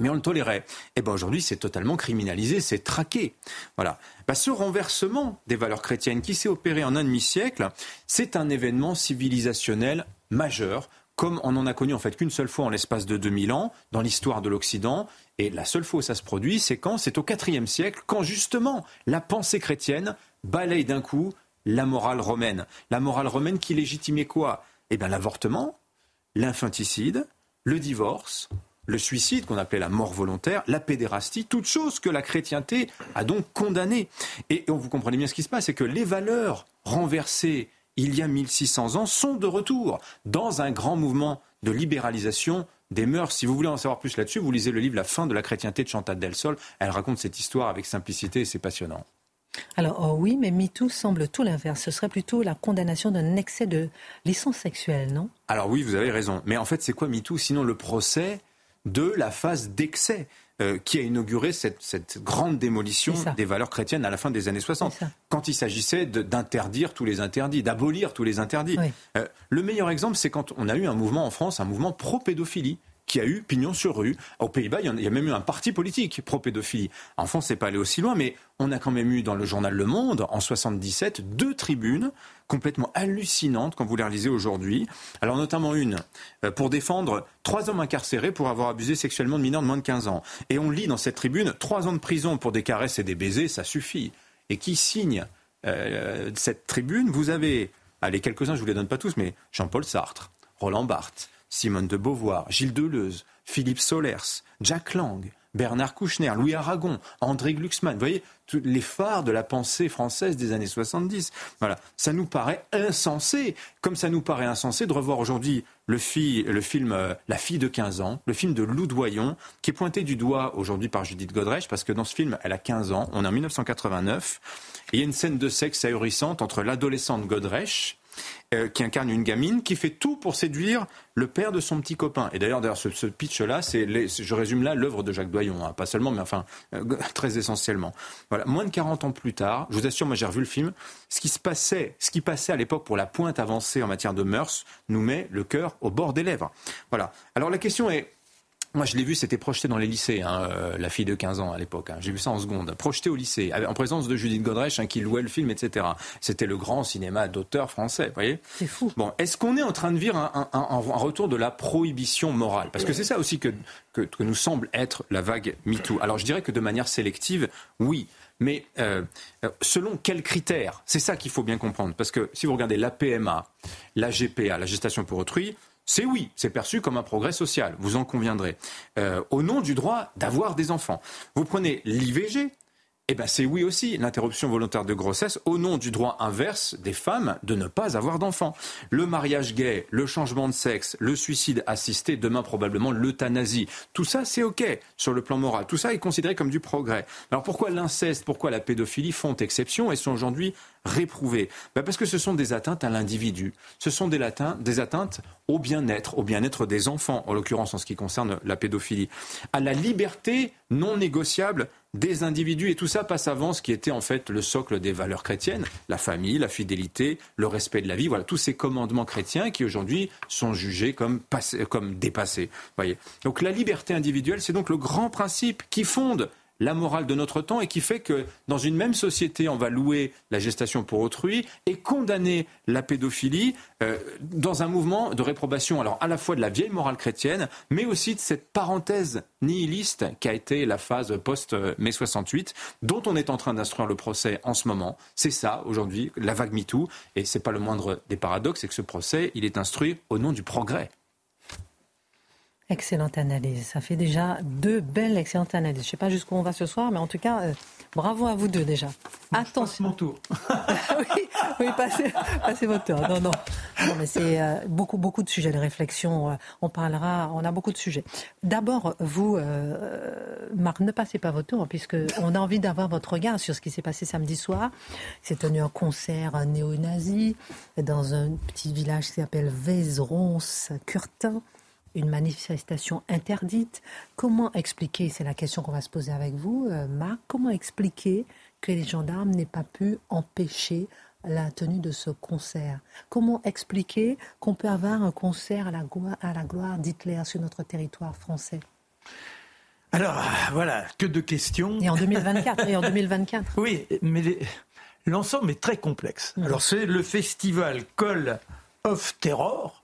mais on le tolérait. Et eh bien aujourd'hui, c'est totalement criminalisé, c'est traqué. Voilà. Bah, ce renversement des valeurs chrétiennes qui s'est opéré en un demi-siècle, c'est un événement civilisationnel majeur, comme on n'en a connu en fait qu'une seule fois en l'espace de 2000 ans dans l'histoire de l'Occident. Et la seule fois où ça se produit, c'est quand C'est au IVe siècle, quand justement la pensée chrétienne balaye d'un coup la morale romaine. La morale romaine qui légitimait quoi? Eh bien l'avortement, l'infanticide, le divorce, le suicide qu'on appelait la mort volontaire, la pédérastie, toutes choses que la chrétienté a donc condamnées. Et vous comprenez bien ce qui se passe, c'est que les valeurs renversées il y a 1600 ans sont de retour dans un grand mouvement de libéralisation des mœurs. Si vous voulez en savoir plus là-dessus, vous lisez le livre La fin de la chrétienté de Chantal Delsol. Elle raconte cette histoire avec simplicité et c'est passionnant. Alors oh oui, mais MeToo semble tout l'inverse. Ce serait plutôt la condamnation d'un excès de licence sexuelle, non? Alors oui, vous avez raison. Mais en fait, c'est quoi MeToo? Sinon le procès de la phase d'excès. Euh, qui a inauguré cette, grande démolition des valeurs chrétiennes à la fin des années 60, quand il s'agissait d'interdire tous les interdits, d'abolir tous les interdits. Euh, le meilleur exemple, c'est quand on a eu un mouvement en France, un mouvement pro-pédophilie, qui a eu pignon sur rue. Aux Pays-Bas, il y a même eu un parti politique pro-pédophilie. En France, c'est pas allé aussi loin, mais on a quand même eu dans le journal Le Monde, en 77, deux tribunes complètement hallucinantes quand vous les relisez aujourd'hui. Alors notamment une euh, pour défendre trois hommes incarcérés pour avoir abusé sexuellement de mineurs de moins de 15 ans. Et on lit dans cette tribune trois ans de prison pour des caresses et des baisers, ça suffit. Et qui signe euh, cette tribune? Vous avez, allez quelques-uns, je vous les donne pas tous, mais Jean-Paul Sartre, Roland Barthes, Simone de Beauvoir, Gilles Deleuze, Philippe Solers, Jack Lang, Bernard Kouchner, Louis Aragon, André Glucksmann, vous voyez, les phares de la pensée française des années 70. Voilà, ça nous paraît insensé, comme ça nous paraît insensé de revoir aujourd'hui le, le, film euh, La fille de 15 ans, le film de Lou Doyon, qui est pointé du doigt aujourd'hui par Judith Godrèche, parce que dans ce film, elle a 15 ans, on est en 1989, et il y a une scène de sexe ahurissante entre l'adolescente Godrèche, euh, qui incarne une gamine qui fait tout pour séduire le père de son petit copain. Et d'ailleurs, ce, ce pitch-là, c'est, je résume là l'œuvre de Jacques Doyon, hein. pas seulement, mais enfin euh, [laughs] très essentiellement. Voilà, moins de 40 ans plus tard, je vous assure, moi j'ai revu le film. Ce qui se passait, ce qui passait à l'époque pour la pointe avancée en matière de mœurs, nous met le cœur au bord des lèvres. Voilà. Alors la question est moi, je l'ai vu, c'était projeté dans les lycées, hein, euh, la fille de 15 ans à l'époque. Hein. J'ai vu ça en seconde. Projeté au lycée, en présence de Judith Godrèche, hein, qui louait le film, etc. C'était le grand cinéma d'auteur français, vous voyez? C'est fou. Bon, est-ce qu'on est en train de vivre un, un, un, retour de la prohibition morale? Parce que c'est ça aussi que, que, que, nous semble être la vague MeToo. Alors, je dirais que de manière sélective, oui. Mais euh, selon quels critères? C'est ça qu'il faut bien comprendre. Parce que si vous regardez la PMA, la GPA, la gestation pour autrui, c'est oui, c'est perçu comme un progrès social, vous en conviendrez, euh, au nom du droit d'avoir des enfants. Vous prenez l'IVG, eh bien, c'est oui aussi, l'interruption volontaire de grossesse, au nom du droit inverse des femmes de ne pas avoir d'enfants. Le mariage gay, le changement de sexe, le suicide assisté, demain probablement l'euthanasie. Tout ça, c'est OK sur le plan moral. Tout ça est considéré comme du progrès. Alors pourquoi l'inceste, pourquoi la pédophilie font exception et sont aujourd'hui réprouvées? Ben Parce que ce sont des atteintes à l'individu. Ce sont des, des atteintes au bien-être, au bien-être des enfants, en l'occurrence en ce qui concerne la pédophilie, à la liberté non négociable des individus. Et tout ça passe avant ce qui était en fait le socle des valeurs chrétiennes, la famille, la fidélité, le respect de la vie. Voilà, tous ces commandements chrétiens qui aujourd'hui sont jugés comme, comme dépassés. Voyez. Donc la liberté individuelle, c'est donc le grand principe qui fonde la morale de notre temps et qui fait que dans une même société, on va louer la gestation pour autrui et condamner la pédophilie euh, dans un mouvement de réprobation, alors à la fois de la vieille morale chrétienne, mais aussi de cette parenthèse nihiliste qui a été la phase post-mai 68, dont on est en train d'instruire le procès en ce moment. C'est ça, aujourd'hui, la vague MeToo, et c'est pas le moindre des paradoxes, c'est que ce procès, il est instruit au nom du progrès. Excellente analyse. Ça fait déjà deux belles, excellentes analyses. Je ne sais pas jusqu'où on va ce soir, mais en tout cas, euh, bravo à vous deux déjà. Attention. mon tour. [laughs] oui, oui passez, votre tour. Non, non. non mais c'est euh, beaucoup, beaucoup de sujets de réflexion. Euh, on parlera, on a beaucoup de sujets. D'abord, vous, Marc, ne passez pas votre tour, puisqu'on a envie d'avoir votre regard sur ce qui s'est passé samedi soir. C'est tenu un concert néo-nazi dans un petit village qui s'appelle Vézerons-Curtin une manifestation interdite. Comment expliquer, c'est la question qu'on va se poser avec vous, euh, Marc, comment expliquer que les gendarmes n'aient pas pu empêcher la tenue de ce concert? Comment expliquer qu'on peut avoir un concert à la gloire, à la gloire d'Hitler sur notre territoire français? Alors, voilà, que de questions. Et en [laughs] 2024. et en 2024. Oui, mais l'ensemble est très complexe. Alors, c'est le festival Call of Terror,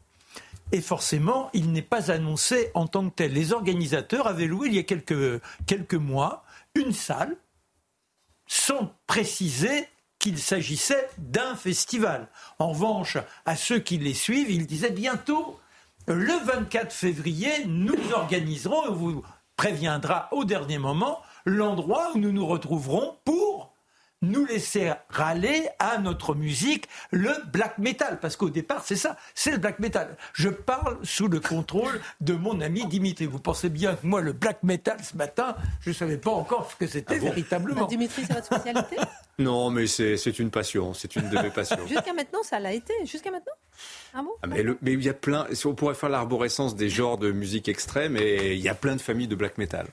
et forcément, il n'est pas annoncé en tant que tel. Les organisateurs avaient loué il y a quelques, mois une salle sans préciser qu'il s'agissait d'un festival. En revanche, à ceux qui les suivent, ils disaient bientôt, le 24 février, nous organiserons, on vous préviendra au dernier moment, l'endroit où nous nous retrouverons pour nous laisser râler à notre musique le black metal. Parce qu'au départ, c'est ça, c'est le black metal. Je parle sous le contrôle de mon ami Dimitri. Vous pensez bien que moi, le black metal, ce matin, je ne savais pas encore ce que c'était ah véritablement. Bah, Dimitri, c'est votre spécialité [laughs] Non, mais c'est une passion, c'est une de mes passions. Jusqu'à maintenant, ça l'a été. Jusqu'à maintenant ah bon ah, mais, mais, il y a plein, on pourrait faire l'arborescence des genres de musique extrême et il y a plein de familles de black metal.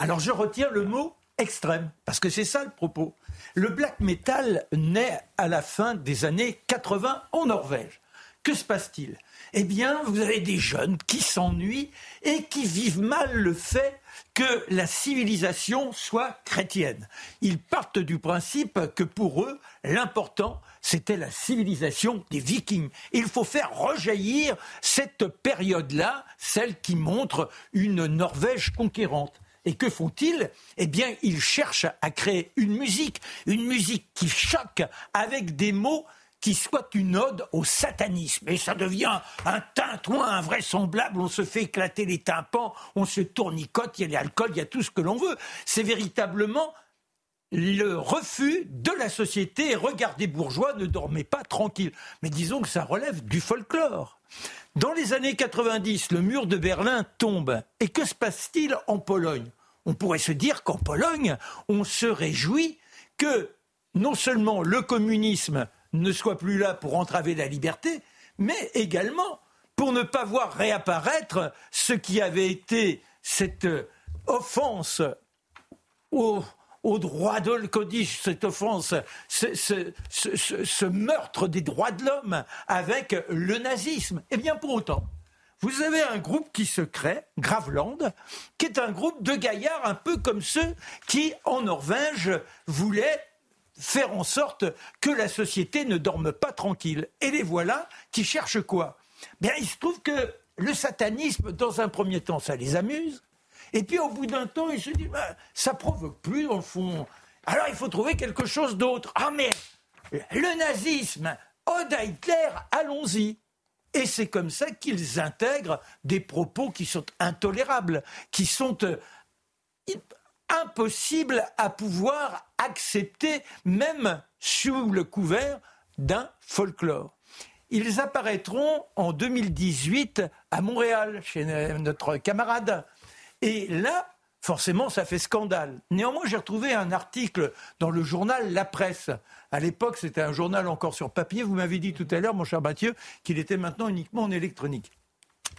Alors je retiens le mot extrême, parce que c'est ça le propos. Le black metal naît à la fin des années 80 en Norvège. Que se passe-t-il? Eh bien, vous avez des jeunes qui s'ennuient et qui vivent mal le fait que la civilisation soit chrétienne. Ils partent du principe que pour eux, l'important, c'était la civilisation des vikings. Il faut faire rejaillir cette période-là, celle qui montre une Norvège conquérante. Et que font-ils? Eh bien, ils cherchent à créer une musique, une musique qui choque avec des mots qui soit une ode au satanisme. Et ça devient un tintouin invraisemblable, on se fait éclater les tympans, on se tournicote, il y a l'alcool, il y a tout ce que l'on veut. C'est véritablement le refus de la société. Regardez bourgeois, ne dormez pas tranquille. Mais disons que ça relève du folklore. Dans les années 90, le mur de Berlin tombe. Et que se passe-t-il en Pologne? On pourrait se dire qu'en Pologne, on se réjouit que non seulement le communisme ne soit plus là pour entraver la liberté, mais également pour ne pas voir réapparaître ce qui avait été cette offense au, droit de cette offense, ce, meurtre des droits de l'homme avec le nazisme. Eh bien pour autant, vous avez un groupe qui se crée, Graveland, qui est un groupe de gaillards un peu comme ceux qui, en Norvège, voulaient faire en sorte que la société ne dorme pas tranquille. Et les voilà qui cherchent quoi? Bien, il se trouve que le satanisme, dans un premier temps, ça les amuse. Et puis au bout d'un temps, ils se disent, bah, ça provoque plus le fond. Alors il faut trouver quelque chose d'autre. Ah mais le nazisme, Ode à Hitler, allons-y. Et c'est comme ça qu'ils intègrent des propos qui sont intolérables, qui sont euh, impossible à pouvoir accepter, même sous le couvert d'un folklore. Ils apparaîtront en 2018 à Montréal, chez notre camarade. Et là, forcément, ça fait scandale. Néanmoins, j'ai retrouvé un article dans le journal La Presse. À l'époque, c'était un journal encore sur papier. Vous m'avez dit tout à l'heure, mon cher Mathieu, qu'il était maintenant uniquement en électronique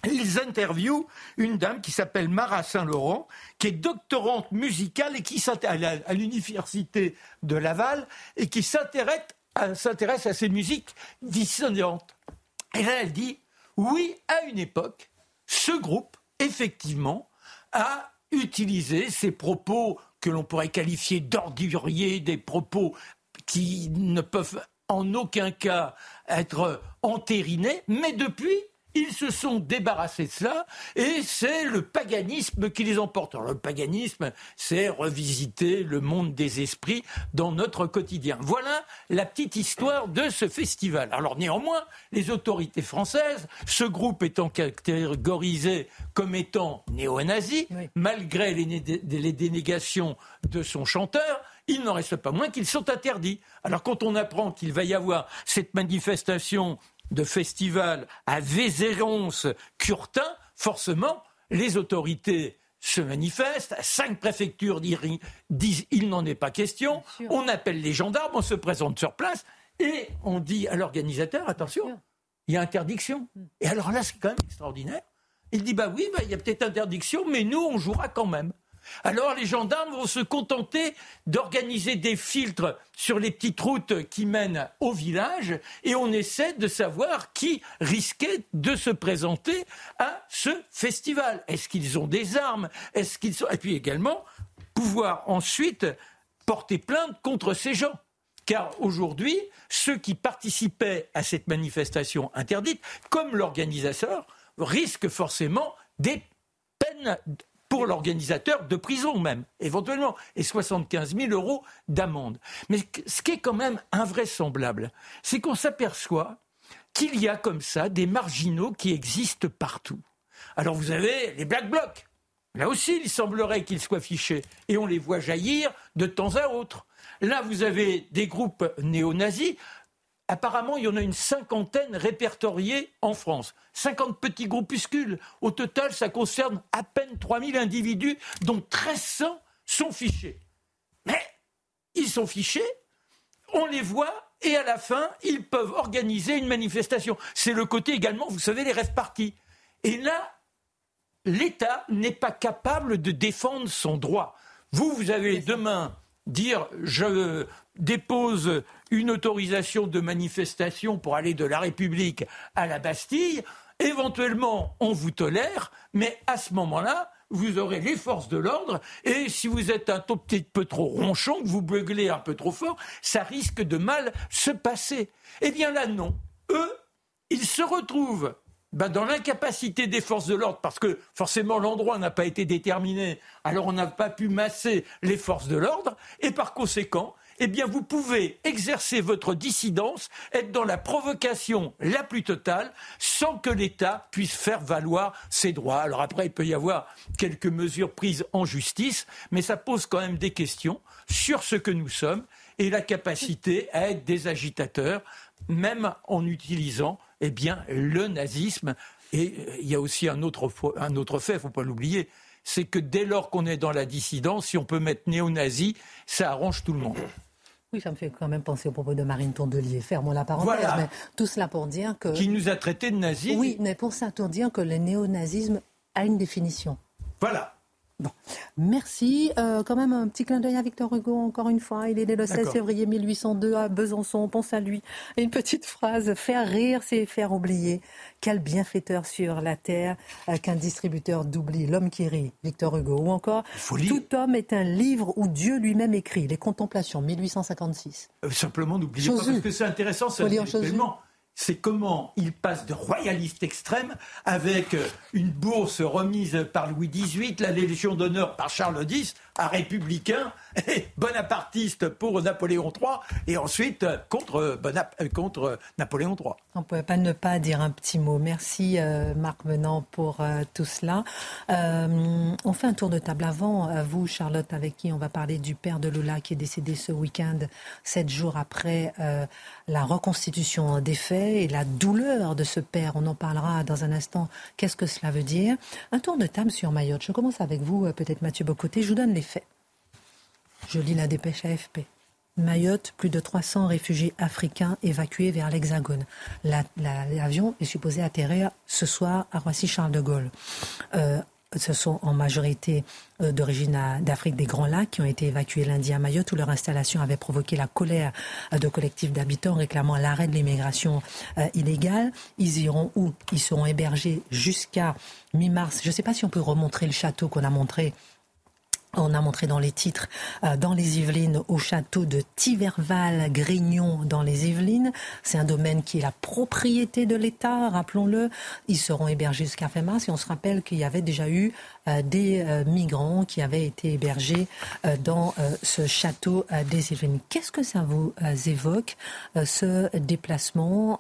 ils interviewent une dame qui s'appelle Mara Saint-Laurent, qui est doctorante musicale et qui s'intéresse à l'université de Laval et qui s'intéresse à, ces musiques dissonantes. Et là, elle dit oui, à une époque, ce groupe, effectivement, a utilisé ces propos que l'on pourrait qualifier d'orduriers, des propos qui ne peuvent en aucun cas être entérinés, mais depuis, ils se sont débarrassés de cela et c'est le paganisme qui les emporte. Alors, le paganisme, c'est revisiter le monde des esprits dans notre quotidien. Voilà la petite histoire de ce festival. Alors néanmoins, les autorités françaises, ce groupe étant catégorisé comme étant néo-nazi, malgré les, les dénégations de son chanteur, il n'en reste pas moins qu'ils sont interdits. Alors quand on apprend qu'il va y avoir cette manifestation de festival à Vézérons-Curtin, forcément, les autorités se manifestent, cinq préfectures disent il n'en est pas question, on appelle les gendarmes, on se présente sur place et on dit à l'organisateur attention, il y a interdiction. Mm. Et alors là, c'est quand même extraordinaire. Il dit bah oui, bah, il y a peut-être interdiction, mais nous, on jouera quand même. Alors les gendarmes vont se contenter d'organiser des filtres sur les petites routes qui mènent au village et on essaie de savoir qui risquait de se présenter à ce festival. Est-ce qu'ils ont des armes? Est-ce qu'ils sont... Et puis également pouvoir ensuite porter plainte contre ces gens. Car aujourd'hui, ceux qui participaient à cette manifestation interdite, comme l'organisateur, risquent forcément des peines pour l'organisateur de prison même, éventuellement, et 75 000 euros d'amende. Mais ce qui est quand même invraisemblable, c'est qu'on s'aperçoit qu'il y a comme ça des marginaux qui existent partout. Alors vous avez les Black Blocs. Là aussi, il semblerait qu'ils soient fichés. Et on les voit jaillir de temps à autre. Là, vous avez des groupes néo-nazis. Apparemment, il y en a une cinquantaine répertoriés en France. 50 petits groupuscules. Au total, ça concerne à peine 3000 individus, dont 1300 sont fichés. Mais ils sont fichés, on les voit, et à la fin, ils peuvent organiser une manifestation. C'est le côté également, vous savez, les rêves partis. Et là, l'État n'est pas capable de défendre son droit. Vous, vous avez demain dire je dépose une autorisation de manifestation pour aller de la République à la Bastille, éventuellement on vous tolère, mais à ce moment-là, vous aurez les forces de l'ordre, et si vous êtes un tout petit peu trop ronchon, que vous beuglez un peu trop fort, ça risque de mal se passer. Eh bien là, non. Eux, ils se retrouvent ben, dans l'incapacité des forces de l'ordre, parce que forcément l'endroit n'a pas été déterminé, alors on n'a pas pu masser les forces de l'ordre, et par conséquent, eh bien vous pouvez exercer votre dissidence, être dans la provocation la plus totale, sans que l'État puisse faire valoir ses droits. Alors après, il peut y avoir quelques mesures prises en justice, mais ça pose quand même des questions sur ce que nous sommes et la capacité à être des agitateurs, même en utilisant eh bien, le nazisme. Et euh, il y a aussi un autre, un autre fait, il ne faut pas l'oublier, c'est que dès lors qu'on est dans la dissidence, si on peut mettre néo-nazi, ça arrange tout le monde. Oui, ça me fait quand même penser au propos de Marine Tondelier. Fermons la parenthèse. Mais tout cela pour dire que. Qui nous a traités de nazis. Oui, mais pour ça, pour dire que le néo-nazisme a une définition. Voilà. Bon. Merci. Euh, quand même un petit clin d'œil à Victor Hugo, encore une fois. Il est né le 16 février 1802 à Besançon. On pense à lui. une petite phrase Faire rire, c'est faire oublier. Quel bienfaiteur sur la terre euh, qu'un distributeur d'oubli. L'homme qui rit, Victor Hugo. Ou encore Tout homme est un livre où Dieu lui-même écrit. Les Contemplations, 1856. Euh, simplement, n'oubliez pas, parce que c'est intéressant, c'est c'est comment il passe de royaliste extrême avec une bourse remise par Louis XVIII, la Légion d'honneur par Charles X, à républicain et [laughs] bonapartiste pour Napoléon III et ensuite contre, contre Napoléon III. On ne pouvait pas ne pas dire un petit mot. Merci euh, Marc Menant pour euh, tout cela. Euh, on fait un tour de table avant. vous, Charlotte, avec qui on va parler du père de Lola qui est décédé ce week-end, sept jours après la reconstitution des faits et la douleur de ce père. On en parlera dans un instant. Qu'est-ce que cela veut dire? Un tour de table sur Mayotte. Je commence avec vous, peut-être Mathieu Bocoté. Je vous donne les Je lis la dépêche AFP. Mayotte, plus de 300 réfugiés africains évacués vers l'Hexagone. L'avion est supposé atterrir ce soir à Roissy-Charles de Gaulle. Euh, ce sont en majorité euh, d'origine d'Afrique des Grands Lacs qui ont été évacués lundi à Mayotte où leur installation avait provoqué la colère de collectifs d'habitants réclamant l'arrêt de l'immigration euh, illégale. Ils iront où? Ils seront hébergés jusqu'à mi-mars. Je ne sais pas si on peut remontrer le château qu'on a montré on a montré dans les titres, euh, dans les Yvelines, au château de Tiverval-Grignon dans les Yvelines. C'est un domaine qui est la propriété de l'État, rappelons-le. Ils seront hébergés jusqu'à fin mars et on se rappelle qu'il y avait déjà eu euh, des euh, migrants qui avaient été hébergés dans ce château des Yvelines. Qu'est-ce que ça vous évoque, ce déplacement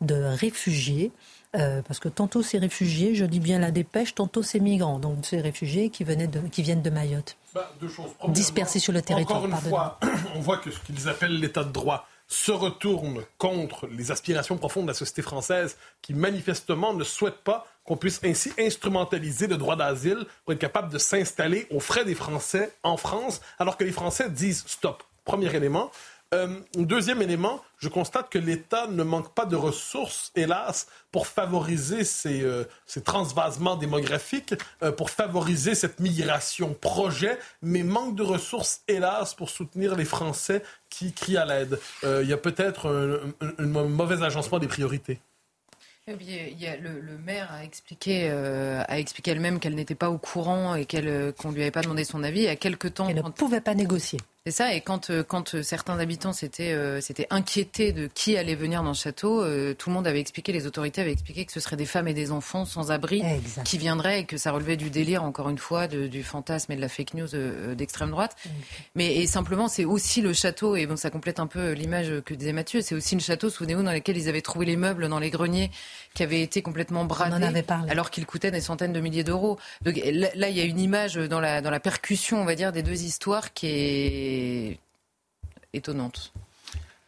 de réfugiés? Euh, parce que tantôt c'est réfugiés, je dis bien la dépêche, tantôt c'est migrants, donc c'est réfugiés qui, venaient de, qui viennent de Mayotte. Bah, deux choses. Dispersés sur le territoire. Encore une fois, [clears throat] on voit que ce qu'ils appellent l'état de droit se retourne contre les aspirations profondes de la société française qui manifestement ne souhaite pas qu'on puisse ainsi instrumentaliser le droit d'asile pour être capable de s'installer aux frais des Français en France, alors que les Français disent stop. Premier élément. Euh, deuxième élément, je constate que l'État ne manque pas de ressources, hélas, pour favoriser ces, euh, transvasements démographiques, euh, pour favoriser cette migration projet, mais manque de ressources, hélas, pour soutenir les Français qui crient à l'aide. Il y a peut-être un, mauvais agencement des priorités. Il y a le, maire a expliqué, a expliqué elle-même qu'elle n'était pas au courant et qu'elle qu'on lui avait pas demandé son avis. Il y a quelque temps, elle ne pouvait pas négocier. C'est ça, et quand, euh, quand euh, certains habitants s'étaient euh, inquiétés de qui allait venir dans le château, tout le monde avait expliqué, les autorités avaient expliqué que ce seraient des femmes et des enfants sans abri qui viendraient et que ça relevait du délire, encore une fois, du fantasme et de la fake news d'extrême droite. Mais et simplement, c'est aussi le château, et bon, ça complète un peu l'image que disait Mathieu, c'est aussi le château, souvenez-vous, dans lequel ils avaient trouvé les meubles dans les greniers qui avaient été complètement bradés, alors qu'ils coûtaient des centaines de milliers d'euros. Donc là, il y a une image dans la, dans la percussion, on va dire, des deux histoires qui est étonnante.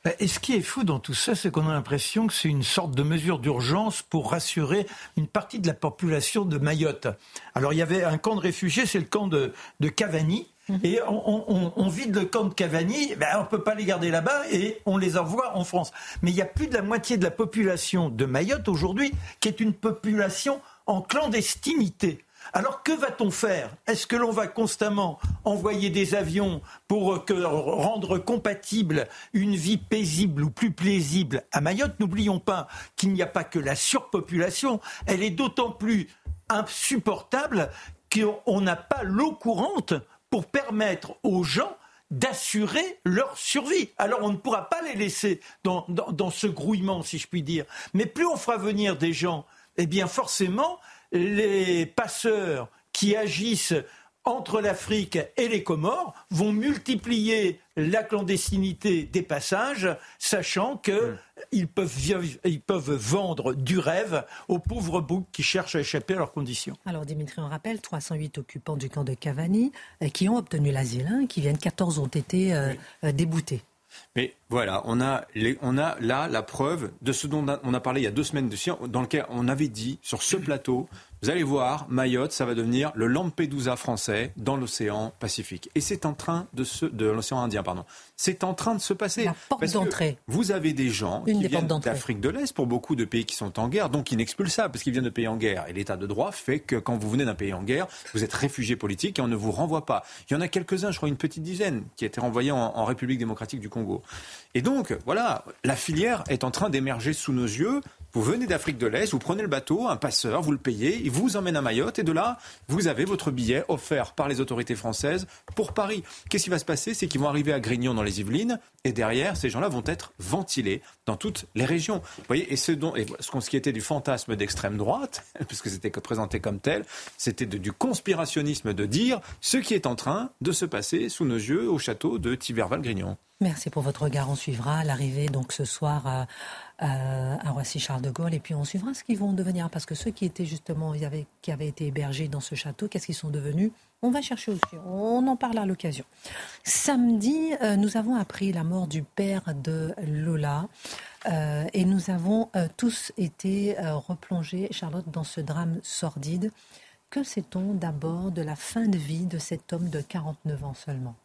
Bah, et ce qui est fou dans tout ça, c'est qu'on a l'impression que c'est une sorte de mesure d'urgence pour rassurer une partie de la population de Mayotte. Alors il y avait un camp de réfugiés, c'est le camp de, Cavani. Mhm. Et on, vide le camp de Cavani, ben on ne peut pas les garder là-bas et on les envoie en France. Mais il y a plus de la moitié de la population de Mayotte aujourd'hui qui est une population en clandestinité. Alors que va-t-on faire? Est-ce que l'on va constamment envoyer des avions pour que, rendre compatible une vie paisible ou plus paisible à Mayotte? N'oublions pas qu'il n'y a pas que la surpopulation, elle est d'autant plus insupportable qu'on n'a pas l'eau courante pour permettre aux gens d'assurer leur survie. Alors on ne pourra pas les laisser dans, ce grouillement, si je puis dire. Mais plus on fera venir des gens, eh bien forcément, les passeurs qui agissent entre l'Afrique et les Comores vont multiplier la clandestinité des passages, sachant qu'ils peuvent, ils peuvent vendre du rêve aux pauvres boucs qui cherchent à échapper à leurs conditions. Alors Dimitri, on rappelle 308 occupants du camp de Cavani euh, qui ont obtenu l'asile, hein, qui viennent, 14 ont été euh, euh, déboutés. Mais voilà, on a, on a là la preuve de ce dont on a parlé il y a deux semaines, dans lequel on avait dit sur ce plateau vous allez voir, Mayotte, ça va devenir le Lampedusa français dans l'océan Pacifique. Et c'est en train de se, de l'océan Indien, pardon. C'est en train de se passer. La porte d'entrée. Vous avez des gens qui viennent d'Afrique de l'Est pour beaucoup de pays qui sont en guerre, donc inexpulsables parce qu'ils viennent de pays en guerre. Et l'état de droit fait que quand vous venez d'un pays en guerre, vous êtes réfugié politique et on ne vous renvoie pas. Il y en a quelques-uns, je crois une petite dizaine, qui étaient renvoyés en, en République démocratique du Congo. Et donc, voilà, la filière est en train d'émerger sous nos yeux. Vous venez d'Afrique de l'Est, vous prenez le bateau, un passeur, vous le payez, il vous emmène à Mayotte et de là, vous avez votre billet offert par les autorités françaises pour Paris. Qu'est-ce qui va se passer? C'est qu'ils vont arriver à Grignon dans les Yvelines et derrière, ces gens-là vont être ventilés dans toutes les régions. Vous voyez, et ce, dont, et ce qui était du fantasme d'extrême droite, [laughs] puisque c'était présenté comme tel, c'était du conspirationnisme de dire ce qui est en train de se passer sous nos yeux au château de Tiberval-Grignon. Merci pour votre regard. On suivra l'arrivée donc ce soir à, à, Roissy Charles de Gaulle et puis on suivra ce qu'ils vont devenir parce que ceux qui étaient justement qui avaient été hébergés dans ce château, qu'est-ce qu'ils sont devenus? On va chercher aussi. On en parle à l'occasion. Samedi, euh, nous avons appris la mort du père de Lola. Euh, et nous avons euh, tous été replongés, Charlotte, dans ce drame sordide. Que sait-on d'abord de la fin de vie de cet homme de 49 ans seulement?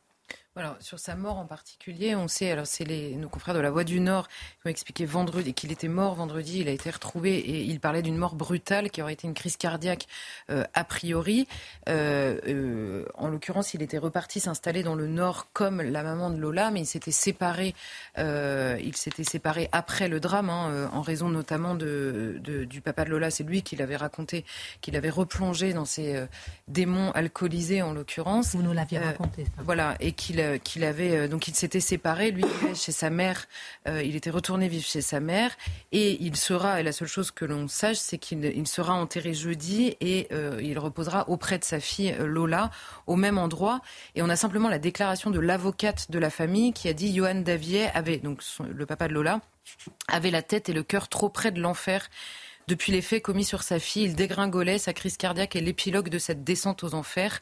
Voilà, sur sa mort en particulier, on sait, alors c'est les, nos confrères de la Voix du Nord qui ont expliqué vendredi qu'il était mort vendredi, il a été retrouvé et il parlait d'une mort brutale qui aurait été une crise cardiaque euh, a priori. Euh, euh, en l'occurrence, il était reparti s'installer dans le Nord comme la maman de Lola, mais il s'était séparé, il s'était séparé après le drame, hein, en raison notamment de, de, du papa de Lola. C'est lui qui l'avait raconté, qu'il avait replongé dans ses démons alcoolisés en l'occurrence. Vous nous l'aviez raconté. Ça. Voilà, et qu'il euh, qu'il avait euh, donc il s'était séparé, lui vivait chez sa mère, euh, il était retourné vivre chez sa mère et il sera et la seule chose que l'on sache c'est qu'il sera enterré jeudi et il reposera auprès de sa fille Lola au même endroit et on a simplement la déclaration de l'avocate de la famille qui a dit Johan Davier avait donc le papa de Lola avait la tête et le cœur trop près de l'enfer depuis les faits commis sur sa fille, il dégringolait, sa crise cardiaque et l'épilogue de cette descente aux enfers.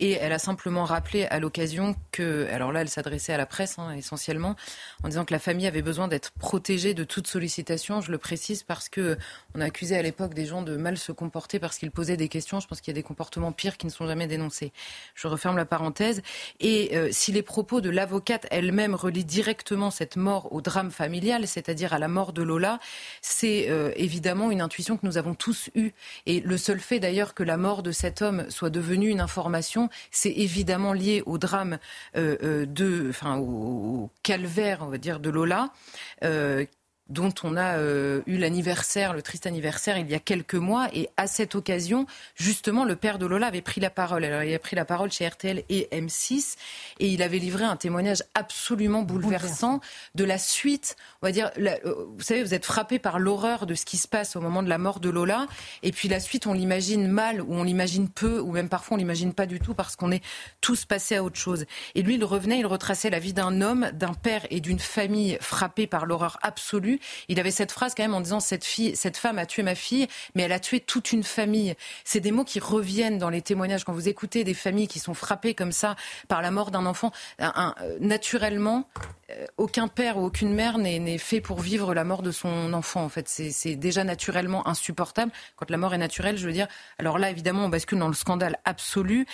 Et elle a simplement rappelé à l'occasion que, alors là, elle s'adressait à la presse hein, essentiellement, en disant que la famille avait besoin d'être protégée de toute sollicitation. Je le précise parce que on a accusé à l'époque des gens de mal se comporter parce qu'ils posaient des questions. Je pense qu'il y a des comportements pires qui ne sont jamais dénoncés. Je referme la parenthèse. Et euh, si les propos de l'avocate elle-même relient directement cette mort au drame familial, c'est-à-dire à la mort de Lola, c'est euh, évidemment une intuition que nous avons tous eue. Et le seul fait d'ailleurs que la mort de cet homme soit devenue une information c'est évidemment lié au drame euh, euh, de, enfin, au, calvaire, on va dire, de Lola, euh, dont on a euh, eu l'anniversaire, le triste anniversaire, il y a quelques mois. Et à cette occasion, justement, le père de Lola avait pris la parole. Alors, il a pris la parole chez RTL et M6 et il avait livré un témoignage absolument bouleversant de la suite. On va dire, euh, vous savez, vous êtes frappé par l'horreur de ce qui se passe au moment de la mort de Lola. Et puis la suite, on l'imagine mal ou on l'imagine peu ou même parfois on l'imagine pas du tout parce qu'on est tous passés à autre chose. Et lui, il revenait, il retraçait la vie d'un homme, d'un père et d'une famille frappée par l'horreur absolue il avait cette phrase quand même en disant cette fille, cette femme a tué ma fille, mais elle a tué toute une famille. C'est des mots qui reviennent dans les témoignages quand vous écoutez des familles qui sont frappées comme ça par la mort d'un enfant. Euh, naturellement, euh, aucun père ou aucune mère n'est fait pour vivre la mort de son enfant. En fait, c'est déjà naturellement insupportable. Quand la mort est naturelle, je veux dire. Alors là, évidemment, on bascule dans le scandale absolu.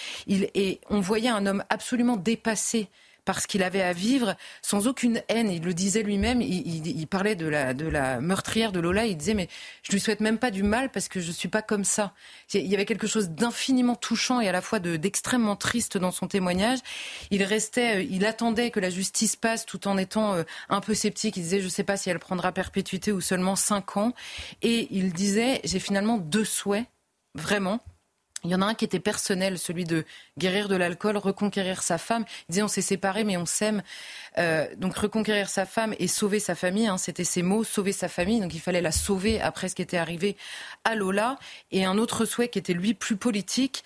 On voyait un homme absolument dépassé parce qu'il avait à vivre sans aucune haine. Il le disait lui-même, il, parlait de la, de la meurtrière de Lola, il disait mais je lui souhaite même pas du mal parce que je suis pas comme ça. Il y avait quelque chose d'infiniment touchant et à la fois d'extrêmement triste dans son témoignage. Il restait, euh, il attendait que la justice passe tout en étant euh, un peu sceptique. Il disait je sais pas si elle prendra perpétuité ou seulement cinq ans. Et il disait j'ai finalement deux souhaits, vraiment. Il y en a un qui était personnel, celui de guérir de l'alcool, reconquérir sa femme. Il disait on s'est séparés mais on s'aime. Euh, donc reconquérir sa femme et sauver sa famille, hein, c'était ses mots, sauver sa famille. Donc il fallait la sauver après ce qui était arrivé à Lola. Et un autre souhait qui était lui plus politique,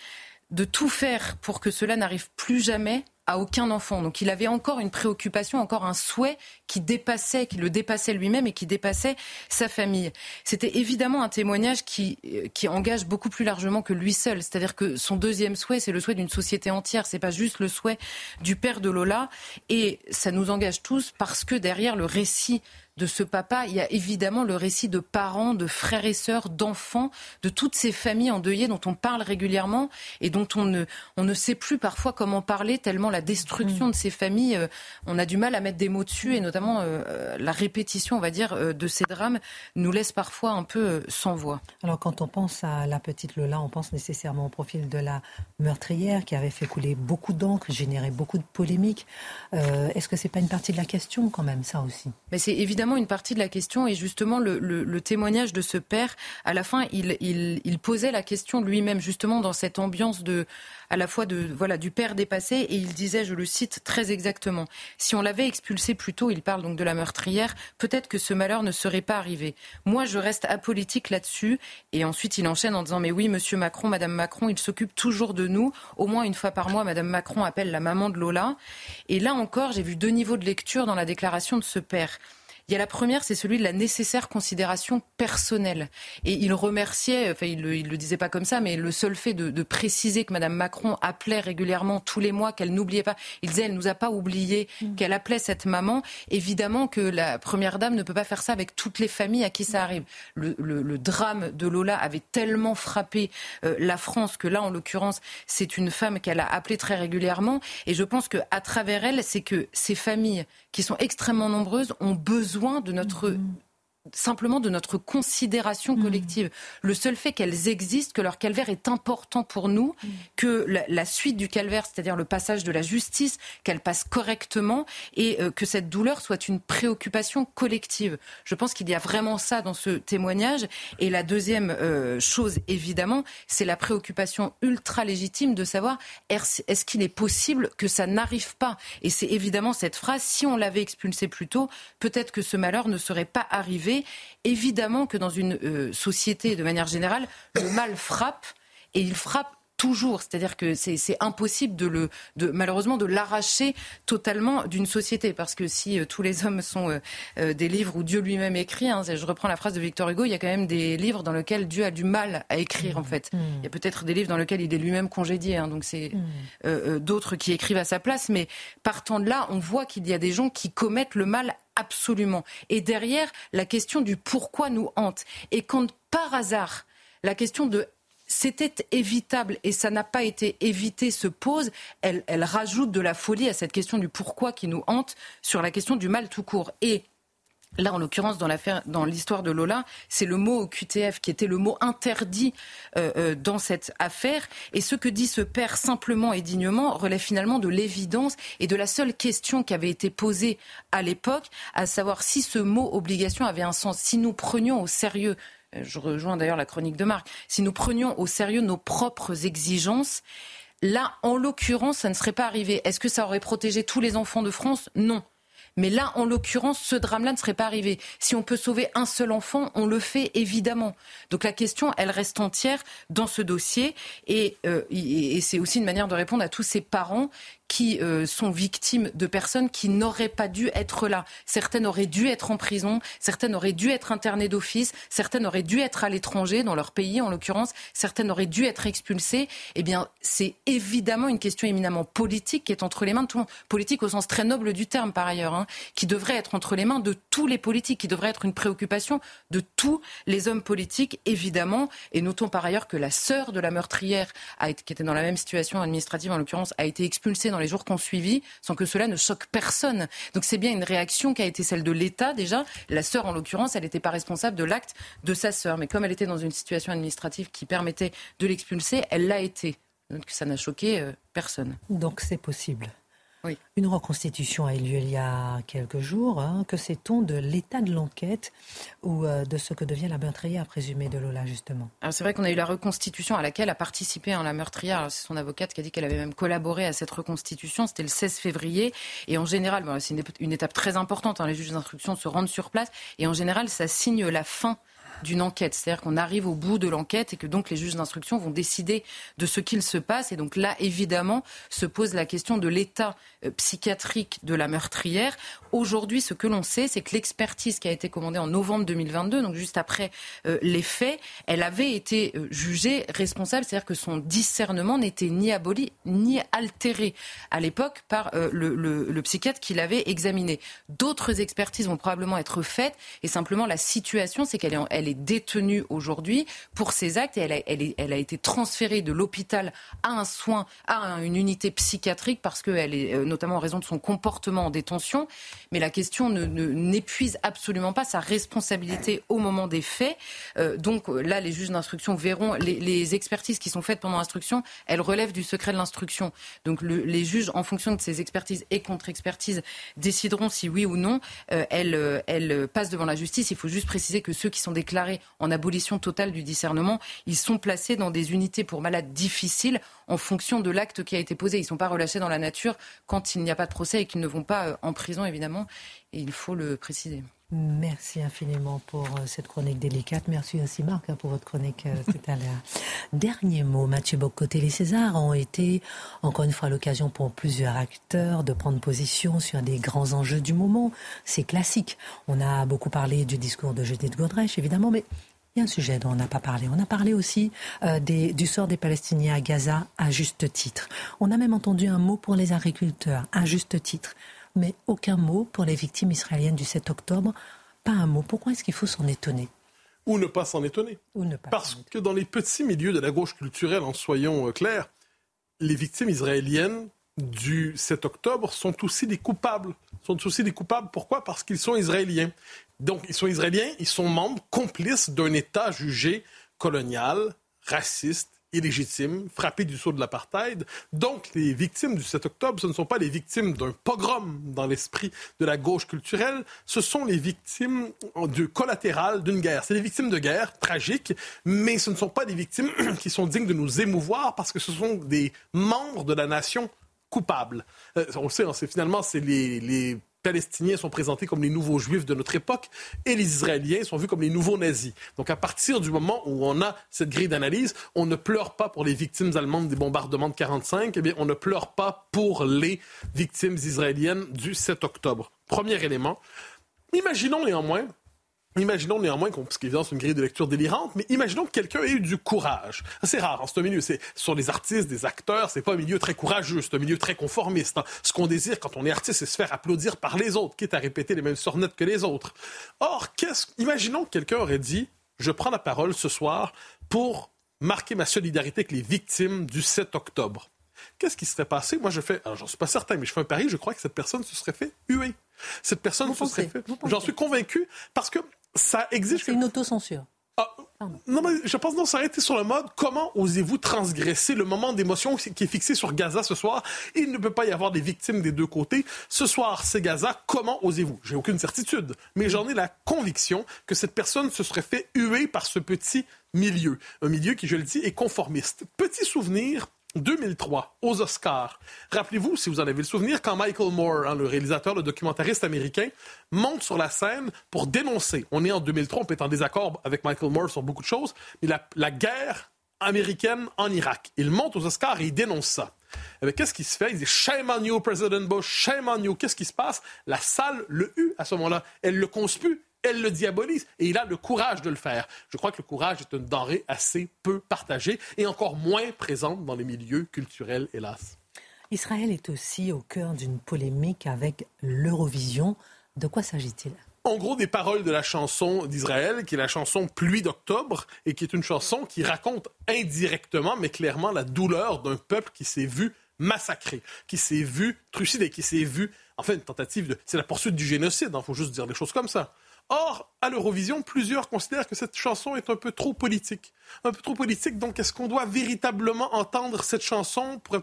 de tout faire pour que cela n'arrive plus jamais à aucun enfant. Donc il avait encore une préoccupation, encore un souhait qui dépassait, qui le dépassait lui-même et qui dépassait sa famille. C'était évidemment un témoignage qui, euh, qui engage beaucoup plus largement que lui seul. C'est-à-dire que son deuxième souhait, c'est le souhait d'une société entière. C'est pas juste le souhait du père de Lola. Et ça nous engage tous parce que derrière le récit de ce papa, il y a évidemment le récit de parents, de frères et sœurs, d'enfants, de toutes ces familles endeuillées dont on parle régulièrement et dont on ne, on ne sait plus parfois comment parler, tellement la destruction mm. de ces familles, euh, on a du mal à mettre des mots dessus et notamment euh, euh, la répétition, on va dire, de ces drames nous laisse parfois un peu sans voix. Alors quand on pense à la petite Lola, on pense nécessairement au profil de la meurtrière qui avait fait couler beaucoup d'encre, généré beaucoup de polémiques. Est-ce que c'est pas une partie de la question quand même, ça aussi? Mais c'est évidemment une partie de la question et justement le, témoignage de ce père, à la fin, il, posait la question lui-même justement dans cette ambiance de à la fois de, voilà, du père dépassé et il disait, je le cite très exactement, si on l'avait expulsé plus tôt, il parle donc de la meurtrière, peut-être que ce malheur ne serait pas arrivé. Moi, je reste apolitique là-dessus et ensuite il enchaîne en disant, mais oui, monsieur Macron, madame Macron, il s'occupe toujours de nous. Au moins une fois par mois, madame Macron appelle la maman de Lola. Et là encore, j'ai vu deux niveaux de lecture dans la déclaration de ce père. Il y a la première, c'est celui de la nécessaire considération personnelle. Et il remerciait, enfin il le, le disait pas comme ça, mais le seul fait de, préciser que Mme Macron appelait régulièrement tous les mois, qu'elle n'oubliait pas, il disait elle nous a pas oublié, mm. qu'elle appelait cette maman. Évidemment que la première dame ne peut pas faire ça avec toutes les familles à qui ça arrive. Le, drame de Lola avait tellement frappé euh, la France que là, en l'occurrence, c'est une femme qu'elle a appelée très régulièrement. Et je pense qu'à travers elle, c'est que ces familles qui sont extrêmement nombreuses ont besoin de notre mm-hmm simplement de notre considération mm. collective. Le seul fait qu'elles existent, que leur calvaire est important pour nous, mm. que la, suite du calvaire, c'est-à-dire le passage de la justice, qu'elle passe correctement et euh, que cette douleur soit une préoccupation collective. Je pense qu'il y a vraiment ça dans ce témoignage. Et la deuxième euh, chose, évidemment, c'est la préoccupation ultra légitime de savoir est-ce qu'il est possible que ça n'arrive pas? Et c'est évidemment cette phrase, si on l'avait expulsé plus tôt, peut-être que ce malheur ne serait pas arrivé Évidemment que dans une euh, société, de manière générale, le mal frappe et il frappe toujours. C'est-à-dire que c'est impossible de le, de, malheureusement, de l'arracher totalement d'une société. Parce que si euh, tous les hommes sont euh, des livres où Dieu lui-même écrit, hein, je reprends la phrase de Victor Hugo, il y a quand même des livres dans lesquels Dieu a du mal à écrire, en fait. Mmh. Il y a peut-être des livres dans lesquels il est lui-même congédié. Hein, donc c'est mmh. d'autres qui écrivent à sa place. Mais partant de là, on voit qu'il y a des gens qui commettent le mal Absolument. Et derrière, la question du pourquoi nous hante. Et quand par hasard, la question de c'était évitable et ça n'a pas été évité se pose, elle, rajoute de la folie à cette question du pourquoi qui nous hante sur la question du mal tout court. Là, en l'occurrence, dans l'affaire, dans l'histoire de Lola, c'est le mot QTF qui était le mot interdit euh, euh, dans cette affaire. Et ce que dit ce père simplement et dignement relève finalement de l'évidence et de la seule question qui avait été posée à l'époque, à savoir si ce mot obligation avait un sens, si nous prenions au sérieux euh, je rejoins d'ailleurs la chronique de Marc, si nous prenions au sérieux nos propres exigences, là, en l'occurrence, ça ne serait pas arrivé. Est-ce que ça aurait protégé tous les enfants de France? Non. Mais là, en l'occurrence, ce drame-là ne serait pas arrivé. Si on peut sauver un seul enfant, on le fait évidemment. Donc la question, elle reste entière dans ce dossier. Et, euh, et c'est aussi une manière de répondre à tous ces parents qui euh, sont victimes de personnes qui n'auraient pas dû être là. Certaines auraient dû être en prison, certaines auraient dû être internées d'office, certaines auraient dû être à l'étranger, dans leur pays en l'occurrence, certaines auraient dû être expulsées. Eh bien, c'est évidemment une question éminemment politique qui est entre les mains de tout le monde. Politique au sens très noble du terme, par ailleurs, hein, qui devrait être entre les mains de tous les politiques, qui devrait être une préoccupation de tous les hommes politiques, évidemment. Et notons par ailleurs que la sœur de la meurtrière, qui était dans la même situation administrative en l'occurrence, a été expulsée dans les jours qui ont suivi sans que cela ne choque personne. Donc c'est bien une réaction qui a été celle de l'État déjà. La sœur, en l'occurrence, elle n'était pas responsable de l'acte de sa sœur. Mais comme elle était dans une situation administrative qui permettait de l'expulser, elle l'a été. Donc ça n'a choqué euh, personne. Donc c'est possible. Une reconstitution a eu lieu il y a quelques jours. Hein. Que sait-on de l'état de l'enquête ou euh, de ce que devient la meurtrière présumée de Lola, justement? Alors c'est vrai qu'on a eu la reconstitution à laquelle a participé hein, la meurtrière. C'est son avocate qui a dit qu'elle avait même collaboré à cette reconstitution. C'était le 16 février. Et en général, c'est une, étape très importante. Hein. Les juges d'instruction se rendent sur place. Et en général, ça signe la fin d'une enquête. C'est-à-dire qu'on arrive au bout de l'enquête et que donc les juges d'instruction vont décider de ce qu'il se passe. Et donc là, évidemment, se pose la question de l'état psychiatrique de la meurtrière. Aujourd'hui, ce que l'on sait, c'est que l'expertise qui a été commandée en novembre 2022, donc juste après euh, les faits, elle avait été euh, jugée responsable, c'est-à-dire que son discernement n'était ni aboli ni altéré à l'époque par le, psychiatre qui l'avait examiné. D'autres expertises vont probablement être faites et simplement la situation, c'est qu'elle est, détenue aujourd'hui pour ses actes et elle a été transférée de l'hôpital à un soin, à une unité psychiatrique parce qu'elle est notamment en raison de son comportement en détention. Mais la question ne, n'épuise absolument pas sa responsabilité au moment des faits. Euh, donc là, les juges d'instruction verront les, expertises qui sont faites pendant l'instruction, elles relèvent du secret de l'instruction. Donc les juges, en fonction de ces expertises et contre-expertises, décideront si oui ou non euh, elles, euh, elles passent devant la justice. Il faut juste préciser que ceux qui sont déclarés en abolition totale du discernement, ils sont placés dans des unités pour malades difficiles en fonction de l'acte qui a été posé. Ils ne sont pas relâchés dans la nature quand il n'y a pas de procès et qu'ils ne vont pas euh, en prison, évidemment. Et il faut le préciser. Merci infiniment pour euh, cette chronique délicate. Merci aussi Marc hein, pour votre chronique euh, tout à l'heure. [laughs] Dernier mot, Mathieu Bocoté, les Césars ont été encore une fois l'occasion pour plusieurs acteurs de prendre position sur des grands enjeux du moment. C'est classique. On a beaucoup parlé du discours de Judith Godrèche, évidemment, mais il y a un sujet dont on n'a pas parlé. On a parlé aussi euh, du sort des Palestiniens à Gaza à juste titre. On a même entendu un mot pour les agriculteurs, à juste titre, mais aucun mot pour les victimes israéliennes du 7 octobre. Pas un mot. Pourquoi est-ce qu'il faut s'en étonner? Ou ne pas s'en étonner. Ou ne pas Parce que dans les petits milieux de la gauche culturelle, en soyons euh, clairs, les victimes israéliennes du 7 octobre sont aussi des coupables. Sont aussi des coupables. Pourquoi? Parce qu'ils sont israéliens. Donc, ils sont israéliens, ils sont membres complices d'un État jugé colonial, raciste, illégitime, frappé du sceau de l'apartheid. Donc, les victimes du 7 octobre, ce ne sont pas les victimes d'un pogrom dans l'esprit de la gauche culturelle, ce sont les victimes du collatéral d'une guerre. C'est des victimes de guerre tragiques, mais ce ne sont pas des victimes [clears throat] qui sont dignes de nous émouvoir parce que ce sont des membres de la nation coupable. Euh, on le sait, hein, finalement, c'est les, les Palestiniens sont présentés comme les nouveaux juifs de notre époque et les Israéliens sont vus comme les nouveaux nazis. Donc à partir du moment où on a cette grille d'analyse, on ne pleure pas pour les victimes allemandes des bombardements de 45, eh bien on ne pleure pas pour les victimes israéliennes du 7 octobre. Premier élément. Imaginons néanmoins Imaginons néanmoins, parce qu'évidemment c'est une grille de lecture délirante, mais imaginons que quelqu'un ait eu du courage. C'est rare, en ce milieu, c'est sur les artistes, des acteurs, c'est pas un milieu très courageux, c'est un milieu très conformiste. Hein. Ce qu'on désire quand on est artiste, c'est se faire applaudir par les autres, quitte à répéter les mêmes sornettes que les autres. Or, qu'est-ce... imaginons que quelqu'un aurait dit, je prends la parole ce soir pour marquer ma solidarité avec les victimes du 7 octobre. Qu'est-ce qui serait passé? Moi, je fais, alors j'en suis pas certain, mais je fais un pari, je crois que cette personne se serait fait huer. Cette personne se serait fait. J'en suis convaincu parce que ça existe. C'est une autocensure. Ah, non, mais je pense que ça aurait été sur le mode comment osez-vous transgresser le moment d'émotion qui est fixé sur Gaza ce soir? Il ne peut pas y avoir des victimes des deux côtés. Ce soir, c'est Gaza. Comment osez-vous? J'ai aucune certitude, mais j'en ai la conviction que cette personne se serait fait huer par ce petit milieu. Un milieu qui, je le dis, est conformiste. Petit souvenir 2003, aux Oscars. Rappelez-vous, si vous en avez le souvenir, quand Michael Moore, hein, le réalisateur, le documentariste américain, monte sur la scène pour dénoncer. On est en 2003, on peut être en désaccord avec Michael Moore sur beaucoup de choses, mais la, guerre américaine en Irak. Il monte aux Oscars et il dénonce ça. Eh qu'est-ce qui se fait? Il dit Shame on you, President Bush, shame on you. Qu'est-ce qui se passe? La salle le eut à ce moment-là. Elle le conspue elle le diabolise et il a le courage de le faire. Je crois que le courage est une denrée assez peu partagée et encore moins présente dans les milieux culturels, hélas. Israël est aussi au cœur d'une polémique avec l'Eurovision. De quoi s'agit-il? En gros, des paroles de la chanson d'Israël, qui est la chanson Pluie d'octobre, et qui est une chanson qui raconte indirectement, mais clairement, la douleur d'un peuple qui s'est vu massacré, qui s'est vu trucidé, qui s'est vu, enfin, une tentative de. C'est la poursuite du génocide, il hein, faut juste dire des choses comme ça. Or, à l'Eurovision, plusieurs considèrent que cette chanson est un peu trop politique. Un peu trop politique, donc est-ce qu'on doit véritablement entendre cette chanson pour,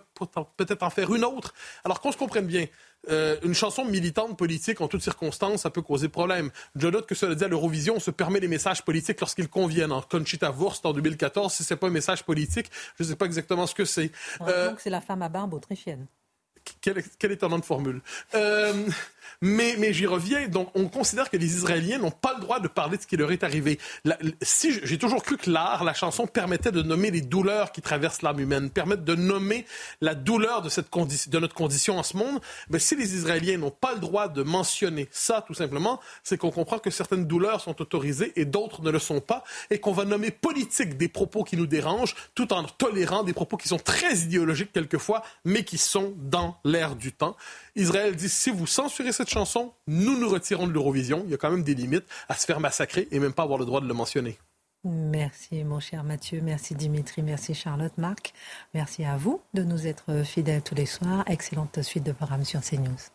peut-être en faire une autre? Alors qu'on se comprenne bien, euh, une chanson militante politique en toutes circonstances, ça peut causer problème. Je note que cela dit à l'Eurovision, on se permet les messages politiques lorsqu'ils conviennent. En Conchita Wurst en 2014, si c'est pas un message politique, je ne sais pas exactement ce que c'est. Euh, donc c'est la femme à barbe autrichienne. Quelle, quelle étonnante formule? Euh, mais, j'y reviens. Donc, on considère que les Israéliens n'ont pas le droit de parler de ce qui leur est arrivé. si j'ai toujours cru que l'art, la chanson, permettait de nommer les douleurs qui traversent l'âme humaine, permettre de nommer la douleur de, cette de notre condition en ce monde. Mais si les Israéliens n'ont pas le droit de mentionner ça, tout simplement, c'est qu'on comprend que certaines douleurs sont autorisées et d'autres ne le sont pas, et qu'on va nommer politique des propos qui nous dérangent, tout en tolérant des propos qui sont très idéologiques quelquefois, mais qui sont dans l'air du temps. Israël dit si vous censurez cette chanson, nous nous retirons de l'Eurovision. Il y a quand même des limites à se faire massacrer et même pas avoir le droit de le mentionner. Merci mon cher Mathieu, merci Dimitri, merci Charlotte, Marc. Merci à vous de nous être fidèles tous les soirs. Excellente suite de programme sur CNews.